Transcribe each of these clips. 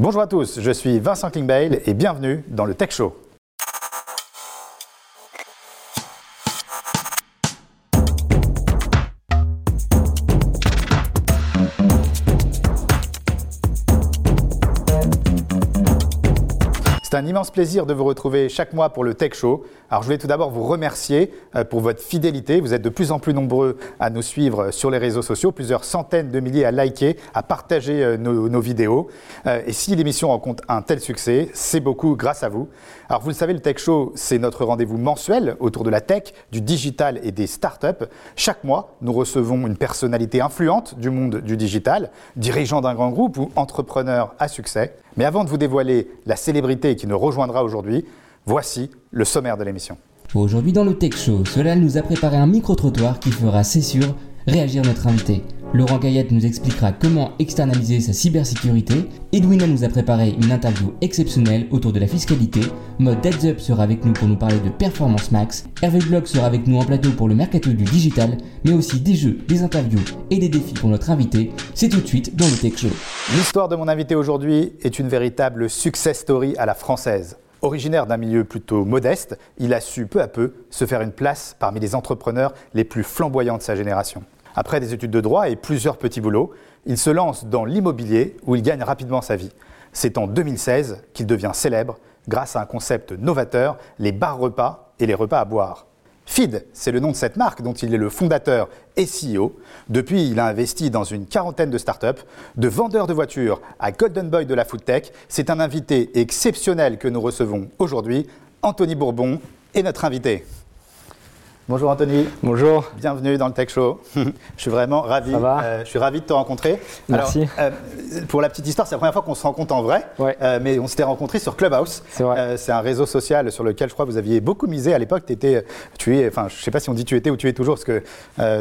Bonjour à tous, je suis Vincent Klingbeil et bienvenue dans le Tech Show. Un immense plaisir de vous retrouver chaque mois pour le Tech Show. Alors je voulais tout d'abord vous remercier euh, pour votre fidélité. Vous êtes de plus en plus nombreux à nous suivre sur les réseaux sociaux, plusieurs centaines de milliers à liker, à partager euh, nos, nos vidéos. Euh, Et si l'émission rencontre un tel succès, c'est beaucoup grâce à vous. Alors vous le savez, le Tech Show, c'est notre rendez-vous mensuel autour de la tech, du digital et des startups. Chaque mois, nous recevons une personnalité influente du monde du digital, dirigeant d'un grand groupe ou entrepreneur à succès. Mais avant de vous dévoiler la célébrité qui nous rejoindra aujourd'hui, voici le sommaire de l'émission. Aujourd'hui dans le Tech Show, Solal nous a préparé un micro-trottoir qui fera, c'est sûr, réagir notre invité. Laurent Gaillette nous expliquera comment externaliser sa cybersécurité. Edwina nous a préparé une interview exceptionnelle autour de la fiscalité. Mode Heads Up sera avec nous pour nous parler de Performance Max. Hervé Bloch sera avec nous en plateau pour le mercato du digital, mais aussi des jeux, des interviews et des défis pour notre invité. C'est tout de suite dans le Tech Show. L'histoire de mon invité aujourd'hui est une véritable success story à la française. Originaire d'un milieu plutôt modeste, il a su peu à peu se faire une place parmi les entrepreneurs les plus flamboyants de sa génération. Après des études de droit et plusieurs petits boulots, il se lance dans l'immobilier où il gagne rapidement sa vie. C'est en 2016 qu'il devient célèbre grâce à un concept novateur, les bars repas et les repas à boire. Feed, c'est le nom de cette marque dont il est le fondateur et CEO. Depuis, il a investi dans une quarantaine de startups, de vendeurs de voitures à Golden Boy de la food tech. C'est un invité exceptionnel que nous recevons aujourd'hui, Anthony Bourbon est notre invité. Bonjour Anthony. Bonjour. Bienvenue dans le Tech Show. je suis vraiment ravi. Ça va euh, je suis ravi de te rencontrer. Merci. Alors, euh, pour la petite histoire, c'est la première fois qu'on se rencontre en vrai. Ouais. Euh, mais on s'était rencontrés sur Clubhouse. C'est vrai. C'est un réseau social sur lequel je crois que vous aviez beaucoup misé à l'époque. T'étais- Tu es, enfin, je sais pas si on dit tu étais ou tu es toujours, parce que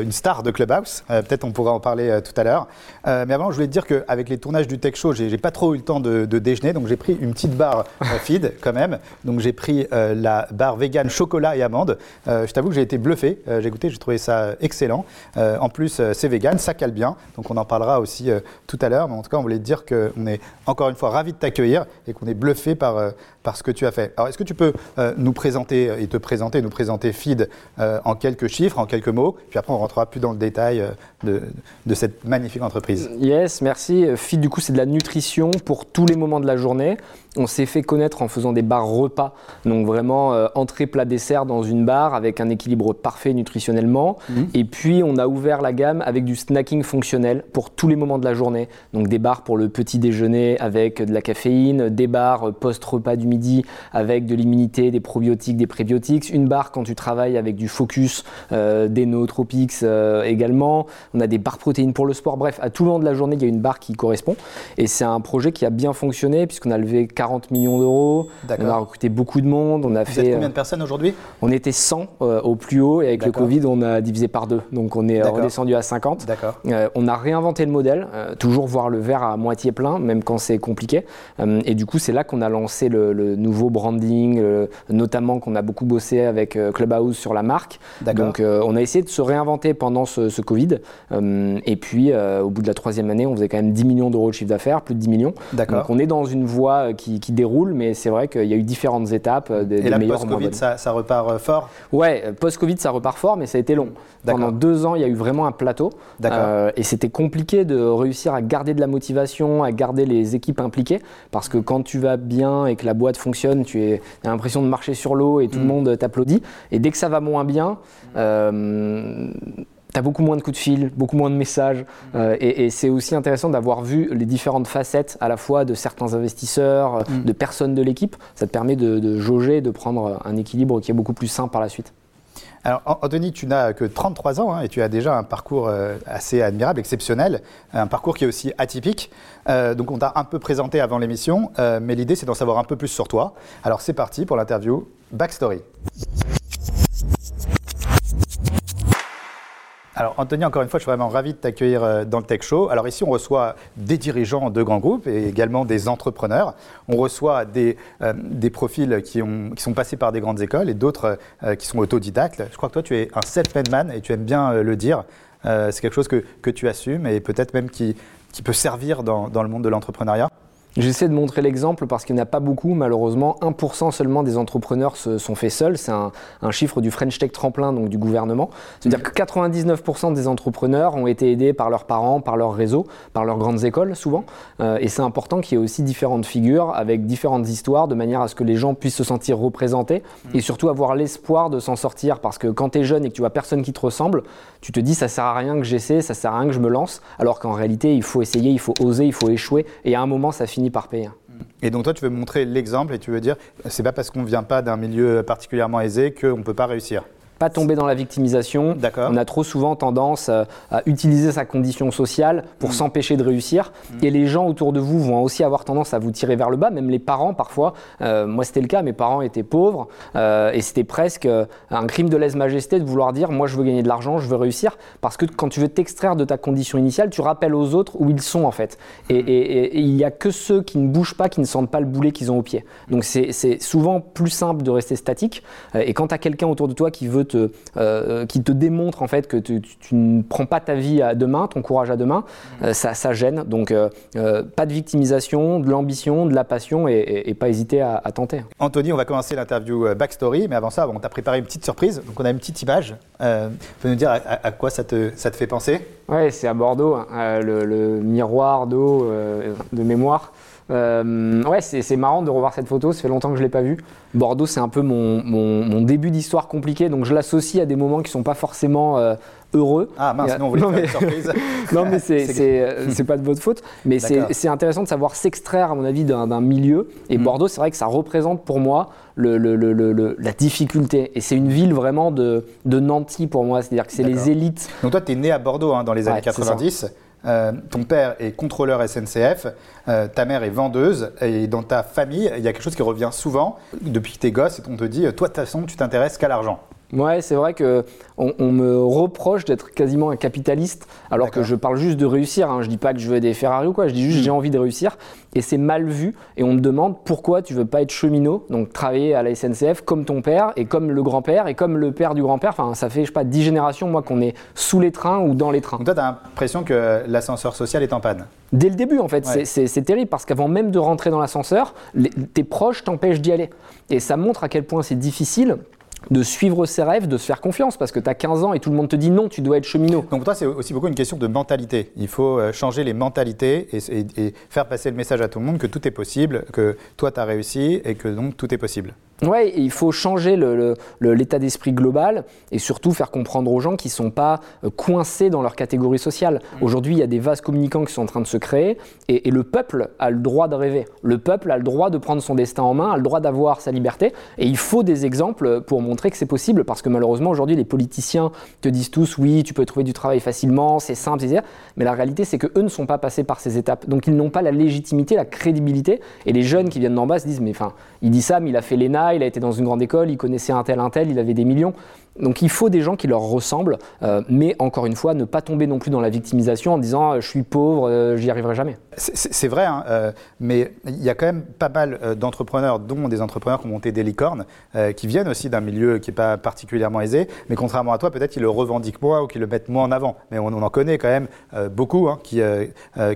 une star de Clubhouse. Peut-être on pourra en parler tout à l'heure. Mais avant, je voulais te dire qu'avec les tournages du Tech Show, j'ai pas trop eu le temps de, de déjeuner, donc j'ai pris une petite barre feed quand même. Donc j'ai pris la barre vegan chocolat et amande. Je t'avoue que j'ai été bluffé. Euh, j'ai goûté, j'ai trouvé ça excellent. Euh, en plus, euh, c'est vegan, ça cale bien. Donc on en parlera aussi euh, tout à l'heure. Mais en tout cas, on voulait te dire qu'on est encore une fois ravis de t'accueillir et qu'on est bluffé par, euh, par ce que tu as fait. Alors, est-ce que tu peux euh, nous présenter et te présenter, nous présenter Feed euh, en quelques chiffres, en quelques mots? Puis après, on rentrera plus dans le détail euh, de, de cette magnifique entreprise. Yes, merci. Feed, du coup, c'est de la nutrition pour tous les moments de la journée. On s'est fait connaître en faisant des bars repas, donc vraiment euh, entrée, plat, dessert dans une barre avec un équilibre parfait nutritionnellement. Et puis, on a ouvert la gamme avec du snacking fonctionnel pour tous les moments de la journée. Donc des bars pour le petit déjeuner avec de la caféine, des bars post-repas du midi avec de l'immunité, des probiotiques, des prébiotiques, une barre quand tu travailles avec du focus, euh, des nootropics euh, également. On a des barres protéines pour le sport. Bref, à tout moment de la journée, il y a une barre qui correspond. Et c'est un projet qui a bien fonctionné puisqu'on a levé 40 millions d'euros. On a recruté beaucoup de monde. On a Vous fait. êtes combien de personnes aujourd'hui? On était 100 euh, au plus haut et avec le. Covid, on a divisé par deux. Donc on est euh, redescendu à 50. D'accord. Euh, on a réinventé le modèle, euh, toujours voir le verre à moitié plein, même quand c'est compliqué. Euh, et du coup, c'est là qu'on a lancé le, le nouveau branding, euh, notamment qu'on a beaucoup bossé avec euh, Clubhouse sur la marque. Donc euh, on a essayé de se réinventer pendant ce, ce Covid. Euh, et puis euh, au bout de la troisième année, on faisait quand même 10 millions d'euros de chiffre d'affaires, plus de 10 millions. D'accord. Donc on est dans une voie euh, qui, qui déroule, mais c'est vrai qu'il y a eu différentes étapes, euh, des, Et des post-Covid, ça, ça repart euh, fort Ouais, euh, post-Covid, ça repart fort, mais ça a été long. Pendant deux ans, il y a eu vraiment un plateau. D'accord. Euh, et c'était compliqué de réussir à garder de la motivation, à garder les équipes impliquées. Parce que quand tu vas bien et que la boîte fonctionne, tu es- as l'impression de marcher sur l'eau et tout le Mm. monde t'applaudit. Et dès que ça va moins bien, euh, T'as beaucoup moins de coups de fil, beaucoup moins de messages, euh, et, et c'est aussi intéressant d'avoir vu les différentes facettes à la fois de certains investisseurs, euh, Mm. de personnes de l'équipe. Ça te permet de, de jauger, de prendre un équilibre qui est beaucoup plus sain par la suite. Alors, An- Anthony, tu n'as que 33 ans hein, et tu as déjà un parcours euh, assez admirable, exceptionnel, un parcours qui est aussi atypique. Euh, donc, on t'a un peu présenté avant l'émission, euh, mais l'idée, c'est d'en savoir un peu plus sur toi. Alors, c'est parti pour l'interview Backstory. Alors Anthony, encore une fois, je suis vraiment ravi de t'accueillir euh, dans le Tech Show. Alors ici, on reçoit des dirigeants de grands groupes et également des entrepreneurs. On reçoit des, euh, des profils qui, ont, qui sont passés par des grandes écoles et d'autres euh, qui sont autodidactes. Je crois que toi, tu es un self-made man et tu aimes bien le dire. C'est quelque chose que, que tu assumes et peut-être même qui, qui peut servir dans, dans le monde de l'entrepreneuriat. J'essaie de montrer l'exemple parce qu'il n'y en a pas beaucoup, malheureusement. 1% seulement des entrepreneurs se sont faits seuls. C'est un, chiffre du French Tech Tremplin, donc du gouvernement. C'est-à-dire que 99% des entrepreneurs ont été aidés par leurs parents, par leur réseau, par leurs grandes écoles, souvent. Euh, et c'est important qu'il y ait aussi différentes figures avec différentes histoires, de manière à ce que les gens puissent se sentir représentés mm. et surtout avoir l'espoir de s'en sortir. Parce que quand tu es jeune et que tu vois personne qui te ressemble, tu te dis ça sert à rien que j'essaie, ça sert à rien que je me lance. Alors qu'en réalité, il faut essayer, il faut oser, il faut échouer. Et à un moment, ça finit par payer. Et donc toi, tu veux montrer l'exemple et tu veux dire, c'est pas parce qu'on vient pas d'un milieu particulièrement aisé qu'on ne peut pas réussir pas tomber dans la victimisation. On a trop souvent tendance euh, à, utiliser sa condition sociale pour mm. s'empêcher de réussir. Mm. Et les gens autour de vous vont aussi avoir tendance à vous tirer vers le bas, même les parents parfois. Euh, moi, c'était le cas, mes parents étaient pauvres euh, et c'était presque un crime de lèse-majesté de vouloir dire moi, je veux gagner de l'argent, je veux réussir. Parce que quand tu veux t'extraire de ta condition initiale, tu rappelles aux autres où ils sont en fait. Et, mm. il n'y a que ceux qui ne bougent pas, qui ne sentent pas le boulet qu'ils ont au pied. Donc c'est souvent plus simple de rester statique. Et quand tu as quelqu'un autour de toi qui veut euh, qui te démontre en fait que tu, ne prends pas ta vie à demain, ton courage à demain, mm. euh, ça, gêne. Donc euh, pas de victimisation, de l'ambition, de la passion et, pas hésiter à, tenter. Anthony, on va commencer l'interview backstory, mais avant ça, on t'a préparé une petite surprise. Donc on a une petite image. tu peux nous dire à, quoi ça te, ça te fait penser? Ouais, c'est à Bordeaux, hein, le, miroir d'eau de mémoire. Euh, ouais, c'est marrant de revoir cette photo, ça fait longtemps que je ne l'ai pas vue. Bordeaux, c'est un peu mon, mon, début d'histoire compliqué, donc je l'associe à des moments qui ne sont pas forcément euh, heureux. Ah mince, non, on voulait faire une surprise. non, mais euh, c'est pas de votre faute. Mais c'est intéressant de savoir s'extraire, à mon avis, d'un milieu. Et mm. Bordeaux, c'est vrai que ça représente pour moi le, le, le, la difficulté. Et c'est une ville vraiment de, de Nancy pour moi, c'est-à-dire que c'est les élites. Donc toi, tu es né à Bordeaux hein, dans les années 90. Euh, ton père est contrôleur SNCF, euh, ta mère est vendeuse, et dans ta famille, il y a quelque chose qui revient souvent depuis que tu es gosse, et on te dit, toi de toute façon, tu t'intéresses qu'à l'argent. Ouais, c'est vrai que on, me reproche d'être quasiment un capitaliste, alors que je parle juste de réussir. Hein. Je dis pas que je veux des Ferrari ou quoi. Je dis juste que hmm. j'ai envie de réussir. Et c'est mal vu. Et on me demande pourquoi tu veux pas être cheminot, donc travailler à la SNCF comme ton père et comme le grand-père et comme le père du grand-père. Enfin, ça fait je sais pas dix générations moi qu'on est sous les trains ou dans les trains. Donc toi, tu as l'impression que l'ascenseur social est en panne. Dès le début, en fait, c'est terrible parce qu'avant même de rentrer dans l'ascenseur, tes proches t'empêchent d'y aller. Et ça montre à quel point c'est difficile de suivre ses rêves, de se faire confiance, parce que tu as 15 ans et tout le monde te dit non, tu dois être cheminot. Donc pour toi, c'est aussi beaucoup une question de mentalité. Il faut euh, changer les mentalités et, faire passer le message à tout le monde que tout est possible, que toi, tu as réussi et que donc tout est possible. Oui, il faut changer l'état d'esprit global et surtout faire comprendre aux gens qu'ils ne sont pas euh, coincés dans leur catégorie sociale. Mmh. Aujourd'hui, il y a des vases communicants qui sont en train de se créer et, et, le peuple a le droit de rêver. Le peuple a le droit de prendre son destin en main, a le droit d'avoir sa liberté et il faut des exemples pour montrer que c'est possible parce que malheureusement, aujourd'hui, les politiciens te disent tous oui, tu peux trouver du travail facilement, c'est simple, etc. Mais la réalité, c'est qu'eux ne sont pas passés par ces étapes. Donc, ils n'ont pas la légitimité, la crédibilité. Et les jeunes qui viennent d'en bas se disent mais enfin, il dit ça, mais il a fait l'ENA, il a été dans une grande école, il connaissait un tel, un tel, il avait des millions. Donc il faut des gens qui leur ressemblent, euh, mais encore une fois, ne pas tomber non plus dans la victimisation en disant euh, je suis pauvre, euh, j'y arriverai jamais. C'est vrai, hein, mais il y a quand même pas mal d'entrepreneurs, dont des entrepreneurs qui ont monté des licornes, qui viennent aussi d'un milieu qui n'est pas particulièrement aisé, mais contrairement à toi, peut-être qu'ils le revendiquent moins ou qu'ils le mettent moins en avant. Mais on, en connaît quand même beaucoup hein, qui,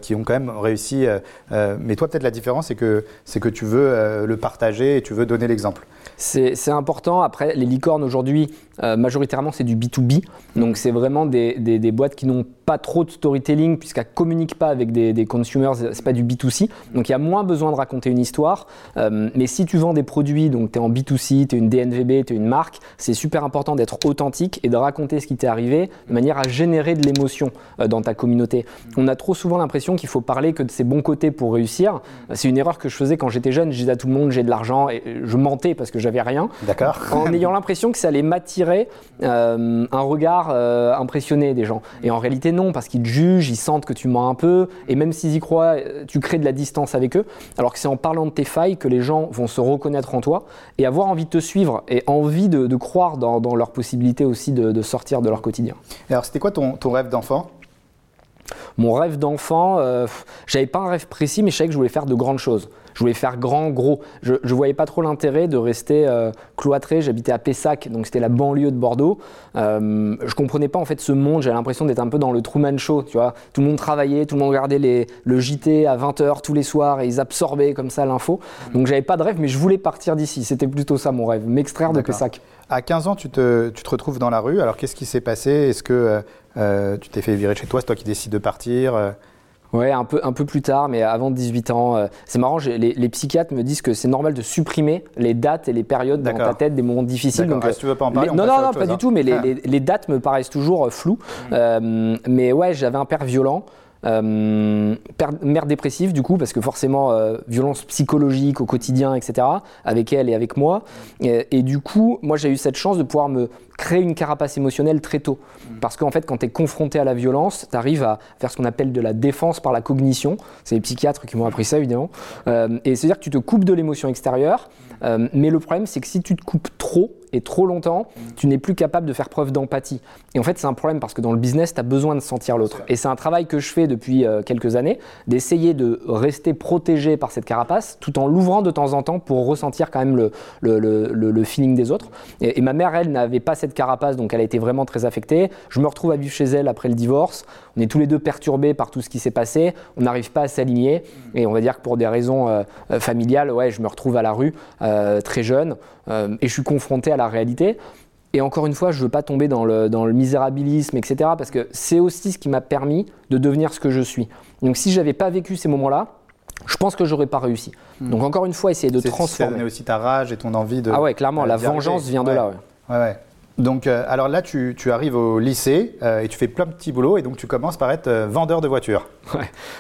qui ont quand même réussi. mais toi, peut-être la différence, c'est que, que tu veux le partager et tu veux donner l'exemple. C'est important. Après, les licornes aujourd'hui, euh, majoritairement, c'est du B2B. Donc, c'est vraiment des, des, boîtes qui n'ont pas trop de storytelling puisqu'elles ne communiquent pas avec des, des consumers. C'est pas du B2C. Donc, il y a moins besoin de raconter une histoire. Euh, mais si tu vends des produits, donc tu es en B2C, tu es une DNVB, tu es une marque, c'est super important d'être authentique et de raconter ce qui t'est arrivé de manière à générer de l'émotion euh, dans ta communauté. On a trop souvent l'impression qu'il faut parler que de ses bons côtés pour réussir. C'est une erreur que je faisais quand j'étais jeune. Je disais à tout le monde j'ai de l'argent et je mentais parce que j'avais rien. D'accord. En ayant l'impression que ça allait m'attirer euh, un regard euh, impressionné des gens. Et en réalité, non, parce qu'ils te jugent, ils sentent que tu mens un peu, et même s'ils y croient, euh, tu crées de la distance avec eux. Alors que c'est en parlant de tes failles que les gens vont se reconnaître en toi et avoir envie de te suivre et envie de, croire dans, leur possibilité aussi de, sortir de leur quotidien. alors, c'était quoi ton, ton rêve d'enfant? Mon rêve d'enfant, euh, j'avais pas un rêve précis, mais je savais que je voulais faire de grandes choses. Je voulais faire grand, gros. Je ne voyais pas trop l'intérêt de rester euh, cloîtré. J'habitais à Pessac, donc c'était la banlieue de Bordeaux. Euh, je comprenais pas en fait ce monde. J'avais l'impression d'être un peu dans le Truman Show, tu vois. Tout le monde travaillait, tout le monde regardait les, le JT à 20h tous les soirs et ils absorbaient comme ça l'info. Donc j'avais pas de rêve, mais je voulais partir d'ici. C'était plutôt ça mon rêve, m'extraire de. Pessac. À 15 ans, tu te, tu te retrouves dans la rue. Alors, qu'est-ce qui s'est passé? Est-ce que euh, euh, tu t'es fait virer de chez toi? C'est toi qui décides de partir Ouais, un peu, un peu plus tard, mais avant 18 ans. euh, c'est marrant, les, les psychiatres me disent que c'est normal de supprimer les dates et les périodes dans ta tête des moments difficiles. Donc, Ah, euh, si tu veux pas en parler, les- on non, non, non, pas du hein. tout, mais les, Ah. les- les dates me paraissent toujours euh, floues. Euh, mais ouais, j'avais un père violent. euh, père- mère dépressive du coup parce que forcément euh, violence psychologique au quotidien etc avec elle et avec moi et, et du coup moi j'ai eu cette chance de pouvoir me créer une carapace émotionnelle très tôt. Parce qu'en fait quand tu es confronté à la violence tu arrives à faire ce qu'on appelle de la défense par la cognition. C'est les psychiatres qui m'ont appris ça évidemment. Euh, et c'est à dire que tu te coupes de l'émotion extérieure euh, mais le problème c'est que si tu te coupes trop et trop longtemps, tu n'es plus capable de faire preuve d'empathie. Et en fait, c'est un problème parce que dans le business, tu as besoin de sentir l'autre. Et c'est un travail que je fais depuis euh, quelques années, d'essayer de rester protégé par cette carapace, tout en l'ouvrant de temps en temps pour ressentir quand même le, le, le- le- le feeling des autres. Et, et ma mère, elle, n'avait pas cette carapace, donc elle a été vraiment très affectée. Je me retrouve à vivre chez elle après le divorce. On est tous les deux perturbés par tout ce qui s'est passé. On n'arrive pas à s'aligner. Et on va dire que pour des raisons euh, euh, familiales, ouais, je me retrouve à la rue euh, très jeune et je suis confronté à la réalité. Et encore une fois, je ne veux pas tomber dans le, dans le misérabilisme, etc. Parce que c'est aussi ce qui m'a permis de devenir ce que je suis. Donc si j'avais pas vécu ces moments-là, je pense que j'aurais pas réussi. Donc encore une fois, essayer de Ça transformer. donné aussi ta rage et ton envie de. Ah ouais, clairement, la vengeance vient de là. ouais. Ouais, ouais. Donc, euh, alors là, tu, tu arrives au lycée euh, et tu fais plein de petits boulots et donc tu commences par être euh, vendeur de voitures.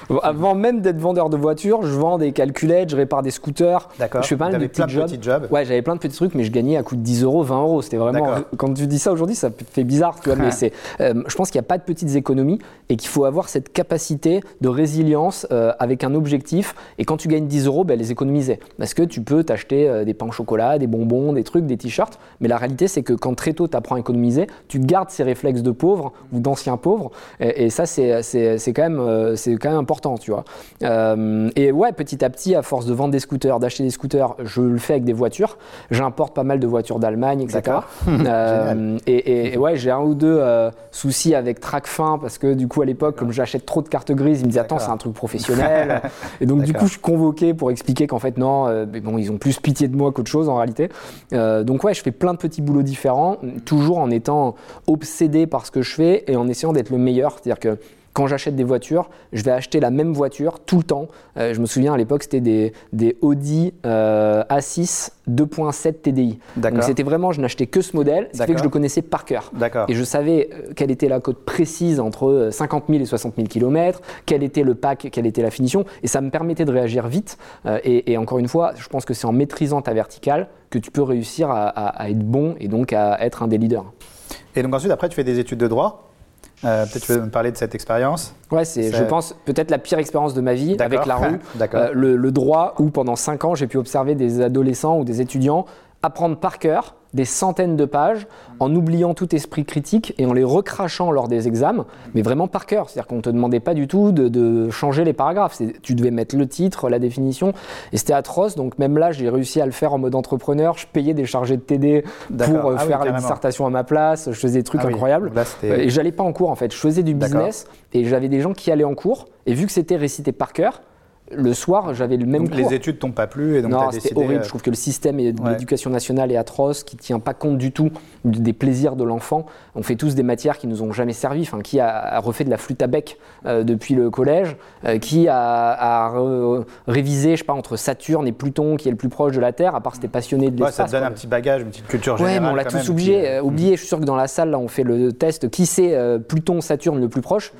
Bon, Avant même d'être vendeur de voitures, je vends des calculettes, je répare des scooters. D'accord. Je fais pas mal de T'avais plein de petits jobs. Ouais, j'avais plein de petits trucs, mais je gagnais à coût de 10 euros, 20 euros. C'était vraiment. Quand tu dis ça aujourd'hui, ça fait bizarre, tu vois, mais c'est. je pense qu'il n'y a pas de petites économies et qu'il faut avoir cette capacité de résilience avec un objectif. Et quand tu gagnes 10 euros, ben, les économiser. Parce que tu peux t'acheter des pains au chocolat, des bonbons, des trucs, des t-shirts. Mais la réalité, c'est que quand très tôt tu apprends à économiser, tu gardes ces réflexes de pauvre ou d'anciens pauvres. Et, et ça, c'est c'est- c'est quand, même, euh, c'est quand même important, tu vois. Euh, et ouais, petit à petit, à force de vendre des scooters, d'acheter des scooters, je le fais avec des voitures. J'importe pas mal de voitures d'Allemagne, etc. Euh, et, et- et ouais, j'ai un ou deux euh, soucis avec Tracfin parce que du coup, à l'époque, comme j'achète trop de cartes grises, ils me disaient Attends, c'est un truc professionnel. et donc, du coup, je suis convoqué pour expliquer qu'en fait, non, mais bon, ils ont plus pitié de moi qu'autre chose en réalité. Donc, ouais, je fais plein de petits boulots différents, toujours en étant obsédé par ce que je fais et en essayant d'être le meilleur. C'est-à-dire que quand j'achète des voitures, je vais acheter la même voiture tout le temps. Euh, je me souviens à l'époque, c'était des, des Audi euh, A6 2.7 TDI. Donc c'était vraiment, je n'achetais que ce modèle, ce qui fait que je le connaissais par cœur. Et je savais euh, quelle était la cote précise entre euh, 50 000 et 60 000 km, quel était le pack, quelle était la finition, et ça me permettait de réagir vite. Euh, et, et encore une fois, je pense que c'est en maîtrisant ta verticale que tu peux réussir à, à- à être bon et donc à être un des leaders. Et donc ensuite, après, tu fais des études de droit. Euh, Peut-être tu veux me parler de cette expérience. Ouais, c'est, je pense, peut-être la pire expérience de ma vie avec la rue. D'accord. Euh, le, le droit où pendant 5 ans, j'ai pu observer des adolescents ou des étudiants apprendre par cœur des centaines de pages en oubliant tout esprit critique et en les recrachant lors des examens, mais vraiment par cœur. C'est-à-dire qu'on ne te demandait pas du tout de, de changer les paragraphes. Tu devais mettre le titre, la définition, et c'était atroce. Donc même là, j'ai réussi à le faire en mode entrepreneur. Je payais des chargés de TD pour euh, Ah oui, faire la dissertation à ma place. Je faisais des trucs Ah incroyables. Là, c'était. Et j'allais pas en cours en fait, je faisais du business et j'avais des gens qui allaient en cours et vu que c'était récité par cœur, le soir j'avais le même Donc, cours. les études t'ont pas plu et donc non, c'était horrible. euh, Je trouve que le système de Ouais. l'éducation nationale est atroce, qui tient pas compte du tout des plaisirs de l'enfant. On fait tous des matières qui nous ont jamais servi. Enfin, qui a, refait de la flûte à bec euh, depuis le collège Euh, Qui a, a re- révisé, je sais pas, entre Saturne et Pluton, qui est le plus proche de la Terre, à part c'était passionné de ouais, l'espace. ça te donne quoi. un petit bagage, une petite culture Ouais, générale. mais on l'a tous oublié. euh, oublié. Je suis sûr que dans la salle, là, on fait le test. Qui c'est Pluton, Saturne le plus proche?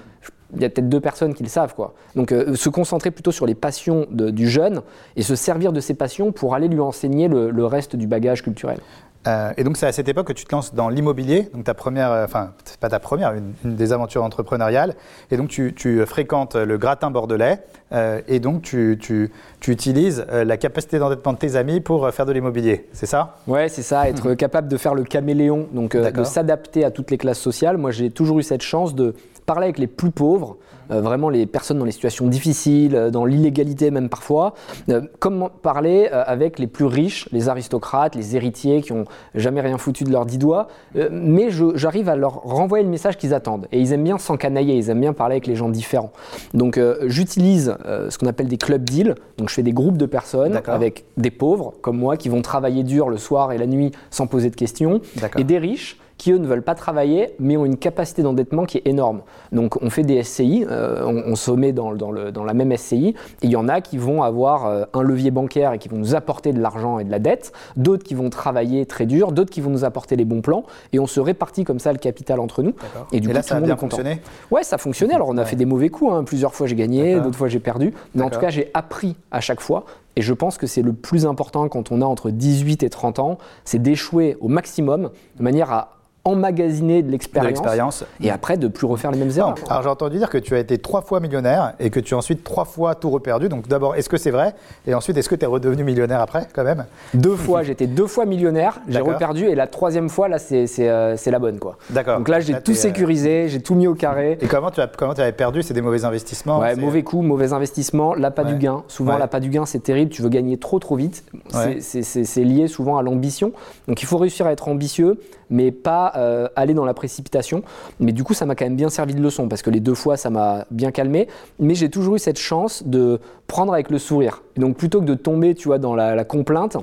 Il y a peut-être deux personnes qui le savent, quoi. Donc, euh, se concentrer plutôt sur les passions de- du jeune et se servir de ses passions pour aller lui enseigner le, le reste du bagage culturel. Euh, et donc c'est à cette époque que tu te lances dans l'immobilier, donc ta première, euh, enfin c'est pas ta première, une, une des aventures entrepreneuriales. Et donc tu, tu fréquentes le gratin bordelais euh, et donc tu, tu, tu utilises euh, la capacité d'endettement de tes amis pour euh, faire de l'immobilier, c'est ça? Ouais, c'est ça, être capable de faire le caméléon, donc euh, de s'adapter à toutes les classes sociales. Moi, j'ai toujours eu cette chance de parler avec les plus pauvres, euh, vraiment les personnes dans les situations difficiles, euh, dans l'illégalité même parfois, euh, comme parler euh, avec les plus riches, les aristocrates, les héritiers qui ont jamais rien foutu de leurs dix doigts, mais j'arrive à leur renvoyer le message qu'ils attendent. Et ils aiment bien s'encanailler, ils aiment bien parler avec les gens différents. Donc j'utilise ce qu'on appelle des club deals, donc je fais des groupes de personnes avec des pauvres comme moi qui vont travailler dur le soir et la nuit sans poser de questions, et des riches qui eux ne veulent pas travailler mais ont une capacité d'endettement qui est énorme. Donc on fait des SCI, euh, on, on se met dans, dans le- dans la même SCI, et il y en a qui vont avoir euh, un levier bancaire et qui vont nous apporter de l'argent et de la dette, d'autres qui vont travailler très dur, d'autres qui vont nous apporter les bons plans, et on se répartit comme ça le capital entre nous. Et du coup, là, tout ça a bien fonctionné? Ouais, ça fonctionnait. Alors on a fait des mauvais coups, hein. plusieurs fois j'ai gagné, d'autres fois j'ai perdu, mais en tout cas j'ai appris à chaque fois. Et je pense que c'est le plus important quand on a entre 18 et 30 ans, c'est d'échouer au maximum de manière à emmagasiner de l'expérience et après de plus refaire les mêmes Non. erreurs. Alors j'ai entendu dire que tu as été trois fois millionnaire et que tu as ensuite trois fois tout reperdu. Donc d'abord, est-ce que c'est vrai? Et ensuite, est-ce que tu es redevenu millionnaire après, quand même? Deux fois, j'étais deux fois millionnaire, j'ai reperdu et la troisième fois, là, c'est c'est, euh, c'est la bonne. quoi. D'accord. Donc là, j'ai Là, tout euh, sécurisé, j'ai tout mis au carré. Et comment tu as comment tu avais perdu? C'est des mauvais investissements Ouais, c'est- mauvais coup, mauvais investissement, l'appât Ouais. du gain. Souvent, Ouais. l'appât du gain, c'est terrible. Tu veux gagner trop, trop vite. C'est- Ouais. C'est c'est- c'est lié souvent à l'ambition. Donc, il faut réussir à être ambitieux, mais pas euh, aller dans la précipitation. Mais du coup, ça m'a quand même bien servi de leçon parce que les deux fois, ça m'a bien calmé. Mais j'ai toujours eu cette chance de prendre avec le sourire. Et donc, plutôt que de tomber, tu vois, dans la, la complainte,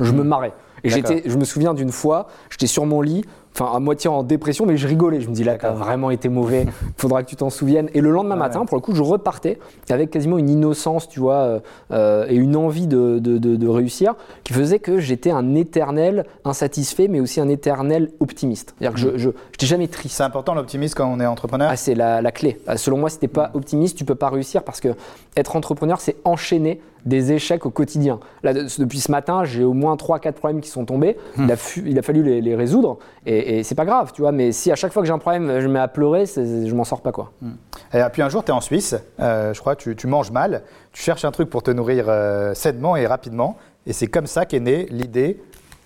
je me marrais. Et j'étais, je me souviens d'une fois, j'étais sur mon lit, enfin à moitié en dépression, mais je rigolais. Je me dis là, t'as vraiment été mauvais. Faudra que tu t'en souviennes. Et le lendemain Ouais, matin, pour le coup, je repartais avec quasiment une innocence, tu vois, euh, euh, et une envie de, de- de- de réussir, qui faisait que j'étais un éternel insatisfait, mais aussi un éternel optimiste. C'est-à-dire que je, je, j'étais jamais triste. C'est important l'optimisme quand on est entrepreneur Ah, c'est la, la clé. Euh, Selon moi, si t'es pas optimiste, tu peux pas réussir parce que être entrepreneur, c'est enchaîner des échecs au quotidien. Là, de- depuis ce matin, j'ai au moins 3-4 problèmes qui sont tombés. Il, a fu- il a fallu les, les résoudre et, et c'est pas grave, tu vois. Mais si à chaque fois que j'ai un problème, je me mets à pleurer, je m'en sors pas, quoi. Et puis un jour, tu es en Suisse, euh, je crois, tu, tu manges mal, tu cherches un truc pour te nourrir euh, sainement et rapidement. Et c'est comme ça qu'est née l'idée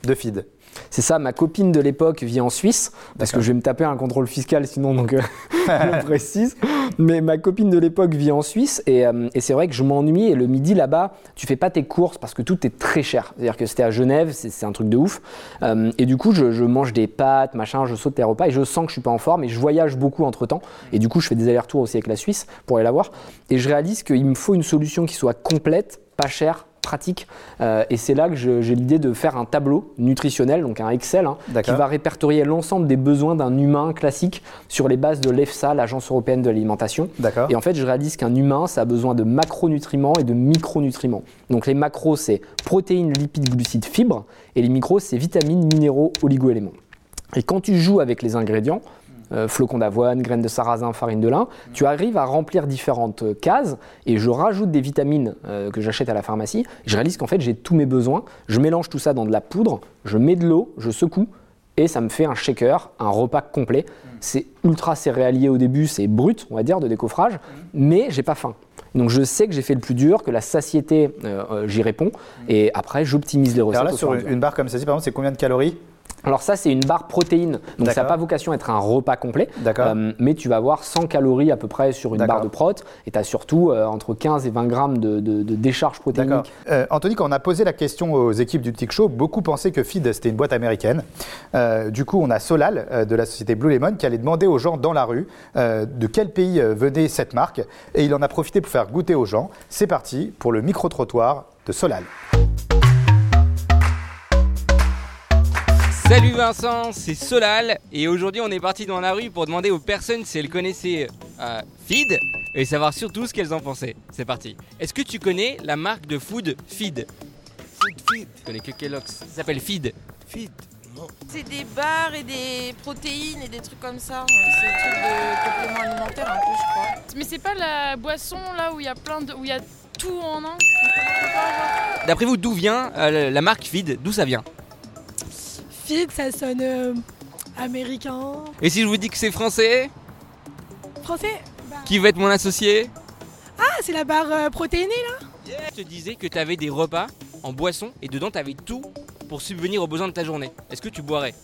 de Feed. C'est ça, ma copine de l'époque vit en Suisse, parce que je vais me taper un contrôle fiscal sinon, donc euh, je précise. Mais ma copine de l'époque vit en Suisse, et, euh, et c'est vrai que je m'ennuie, et le midi là-bas, tu fais pas tes courses parce que tout est très cher. C'est-à-dire que c'était à Genève, c'est un truc de ouf. Euh, et du coup, je, je mange des pâtes, machin, je saute tes repas, et je sens que je suis pas en forme, et je voyage beaucoup entre-temps. Et du coup, je fais des allers-retours aussi avec la Suisse pour aller la voir. Et je réalise qu'il me faut une solution qui soit complète, pas chère, pratique. Euh, et c'est là que j'ai l'idée de faire un tableau nutritionnel, donc un Excel, hein, qui va répertorier l'ensemble des besoins d'un humain classique sur les bases de l'EFSA, l'Agence européenne de l'alimentation. Et en fait, je réalise qu'un humain, ça a besoin de macronutriments et de micronutriments. Donc les macros, c'est protéines, lipides, glucides, fibres, et les micros, c'est vitamines, minéraux, oligoéléments. Et quand tu joues avec les ingrédients, euh, flocons d'avoine, graines de sarrasin, farine de lin, tu arrives à remplir différentes euh, cases et je rajoute des vitamines euh, que j'achète à la pharmacie. Je réalise qu'en fait j'ai tous mes besoins. Je mélange tout ça dans de la poudre, je mets de l'eau, je secoue et ça me fait un shaker, un repas complet. C'est ultra céréalier au début, c'est brut, on va dire, de décoffrage, mais j'ai pas faim. Donc je sais que j'ai fait le plus dur, que la satiété, euh, j'y réponds, et après j'optimise les recettes. Alors là, sur une, une barre comme celle-ci, par exemple, c'est combien de calories? Alors ça, c'est une barre protéine, donc ça n'a pas vocation à être un repas complet. D'accord. Euh, mais tu vas avoir 100 calories à peu près sur une barre de prot, et tu as surtout euh, entre 15 et 20 grammes de, de- de décharge protéinique. Euh, Anthony, quand on a posé la question aux équipes du Tic Show, beaucoup pensaient que Feed c'était une boîte américaine. Du coup, on a Solal de la société Blue Lemon qui allait demander aux gens dans la rue de quel pays venait cette marque et il en a profité pour faire goûter aux gens. C'est parti pour le micro-trottoir de Solal. Salut Vincent, c'est Solal et aujourd'hui on est parti dans la rue pour demander aux personnes si elles connaissaient euh, Feed et savoir surtout ce qu'elles en pensaient. C'est parti. Est-ce que tu connais la marque de food Feed? Food feed, Tu connais que Kellogg's. Ça s'appelle Feed. feed, non. C'est des barres et des protéines et des trucs comme ça. Euh, C'est des trucs de compléments alimentaires un peu, je crois. Mais c'est pas la boisson là où il y a plein de. où il y a tout en un? D'après vous, d'où vient euh, la marque Feed? D'où ça vient? Ça sonne euh, américain. Et si je vous dis que c'est français Français Bah, Qui va être mon associé Ah, c'est la barre euh, protéinée là. Je te disais que tu avais des repas en boisson et dedans tu avais tout pour subvenir aux besoins de ta journée. Est-ce que tu boirais?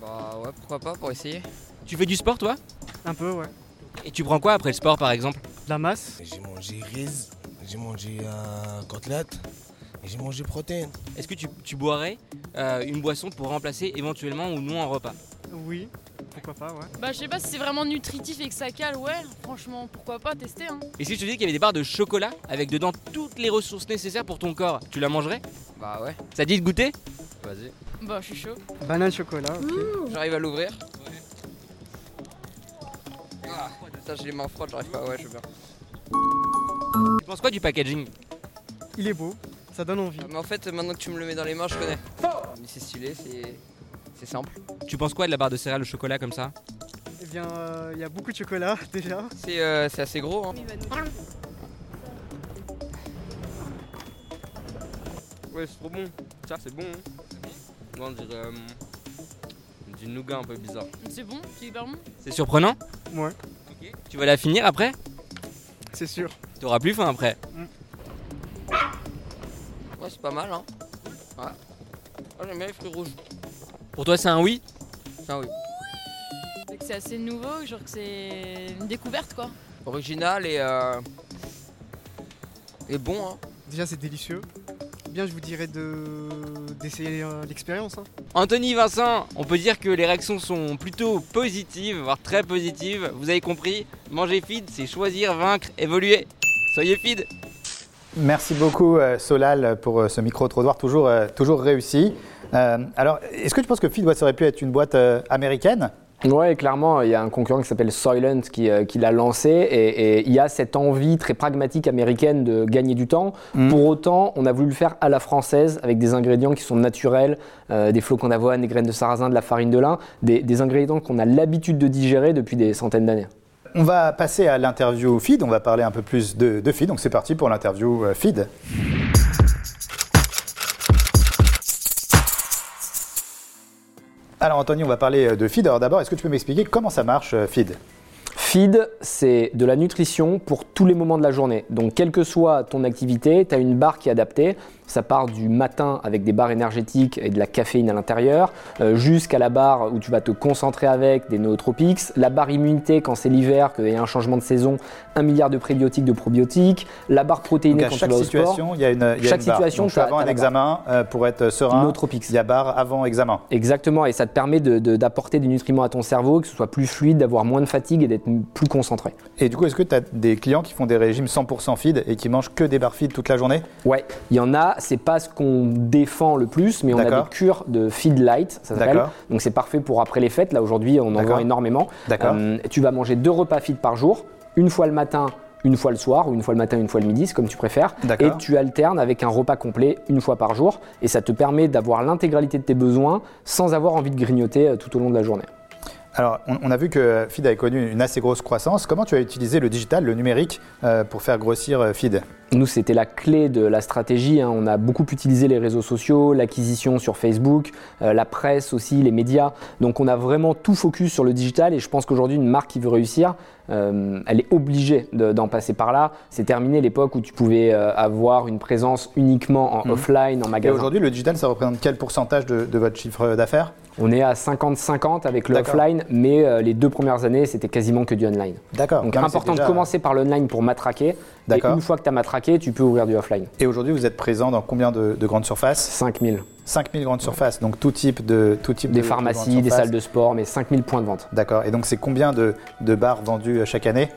Bah ouais, pourquoi pas pour essayer. Tu fais du sport toi? Un peu, ouais. Et tu prends quoi après le sport par exemple? La masse. J'ai mangé riz, j'ai mangé euh, côtelette et j'ai mangé protéines. Est-ce que tu, tu boirais euh, une boisson pour remplacer éventuellement ou non un repas? Oui, pourquoi pas, ouais. Bah je sais pas si c'est vraiment nutritif et que ça cale, ouais. Franchement, pourquoi pas tester hein. Et si je te dis qu'il y avait des barres de chocolat avec dedans toutes les ressources nécessaires pour ton corps, tu la mangerais? Bah ouais, Ça te dit de goûter? Vas-y. Bah je suis chaud. Banane chocolat, ok. J'arrive à l'ouvrir. Ah, ça j'ai les mains froides, j'arrive pas, ouais, je veux bien. Tu penses quoi du packaging? Il est beau, ça donne envie. Ah, Mais en fait, maintenant que tu me le mets dans les mains, je connais. Mais c'est stylé, c'est c'est simple. Tu penses quoi de la barre de céréales au chocolat comme ça Eh bien, euh, il y a beaucoup de chocolat déjà. C'est euh, c'est assez gros, hein. Ouais, c'est trop bon. Ça, c'est bon. Hein. On dirait euh, du nougat un peu bizarre. C'est bon, c'est hyper bon. C'est surprenant Ouais, Tu vas la finir après c'est sûr. T'auras plus faim après. Ouais, c'est pas mal, hein. Ouais. J'aime bien les fruits rouges. Pour toi c'est un oui? Oui. C'est que c'est assez nouveau, genre que c'est une découverte quoi. Original et euh, et bon, hein. Déjà, c'est délicieux. Bien, je vous dirais de d'essayer euh, l'expérience. hein. Anthony, Vincent, on peut dire que les réactions sont plutôt positives, voire très positives. Vous avez compris, manger feed, c'est choisir, vaincre, évoluer. Soyez feed Merci beaucoup euh, Solal pour euh, ce micro-trottoir toujours, euh, toujours réussi. Euh, alors, est-ce que tu penses que ça aurait pu être une boîte euh, américaine? Ouais, clairement, il y a un concurrent qui s'appelle Soylent qui, euh, qui l'a lancé et, et il y a cette envie très pragmatique américaine de gagner du temps. Mhm. Pour autant, on a voulu le faire à la française avec des ingrédients qui sont naturels, euh, des flocons d'avoine, des graines de sarrasin, de la farine de lin, des, des ingrédients qu'on a l'habitude de digérer depuis des centaines d'années. On va passer à l'interview Feed, on va parler un peu plus de, Feed, donc c'est parti pour l'interview euh, Feed. Alors Anthony, on va parler euh, de Feed. Alors d'abord, est-ce que tu peux m'expliquer comment ça marche euh, Feed? Feed, c'est de la nutrition pour tous les moments de la journée. Donc, quelle que soit ton activité, tu as une barre qui est adaptée. Ça part du matin avec des barres énergétiques et de la caféine à l'intérieur, euh, jusqu'à la barre où tu vas te concentrer avec des nootropics, la barre immunité quand c'est l'hiver, qu'il y a un changement de saison, un milliard de prébiotiques, de probiotiques, la barre protéinée Donc à chaque situation, il y a une, y a Chaque une barre. situation, Donc, as- avant un examen, euh, pour être serein, Nootropics. il y a barre avant examen. Exactement, et ça te permet de- de- d'apporter des nutriments à ton cerveau, que ce soit plus fluide, d'avoir moins de fatigue et d'être plus concentré. Et du coup, est-ce que tu as des clients qui font des régimes 100% feed et qui mangent que des barres feed toute la journée? Ouais, il y en a, c'est pas ce qu'on défend le plus, mais on a des cures de feed light, ça s'appelle. Donc c'est parfait pour après les fêtes. Là aujourd'hui, on en vend énormément. D'accord. Euh, tu vas manger deux repas feed par jour, une fois le matin, une fois le soir, ou une fois le matin, une fois le midi, c'est comme tu préfères. Et tu alternes avec un repas complet une fois par jour, et ça te permet d'avoir l'intégralité de tes besoins sans avoir envie de grignoter euh, tout au long de la journée. Alors, on, a vu que Feed avait connu une assez grosse croissance. Comment tu as utilisé le digital, le numérique, euh, pour faire grossir euh, Feed? Nous, c'était la clé de la stratégie. hein. On a beaucoup utilisé les réseaux sociaux, l'acquisition sur Facebook, euh, la presse aussi, les médias. Donc, on a vraiment tout focus sur le digital. Et je pense qu'aujourd'hui, une marque qui veut réussir, euh, elle est obligée de- d'en passer par là. C'est terminé l'époque où tu pouvais euh, avoir une présence uniquement en Mhm. offline, en Et magasin. aujourd'hui, le digital, ça représente quel pourcentage de, de votre chiffre d'affaires? On est à 50-50 avec le D'accord. offline, mais euh, les deux premières années, c'était quasiment que du online. D'accord. Donc, Non, important déjà- de commencer par l'online pour matraquer. Et D'accord. une fois que tu as matraqué, tu peux ouvrir du offline. Et aujourd'hui, vous êtes présent dans combien de, de grandes surfaces? 5000. 5000 grandes surfaces, donc tout type de tout type Des de- de pharmacies, des salles de sport, mais 5000 points de vente. D'accord. Et donc, c'est combien de, de bars vendus euh, chaque année?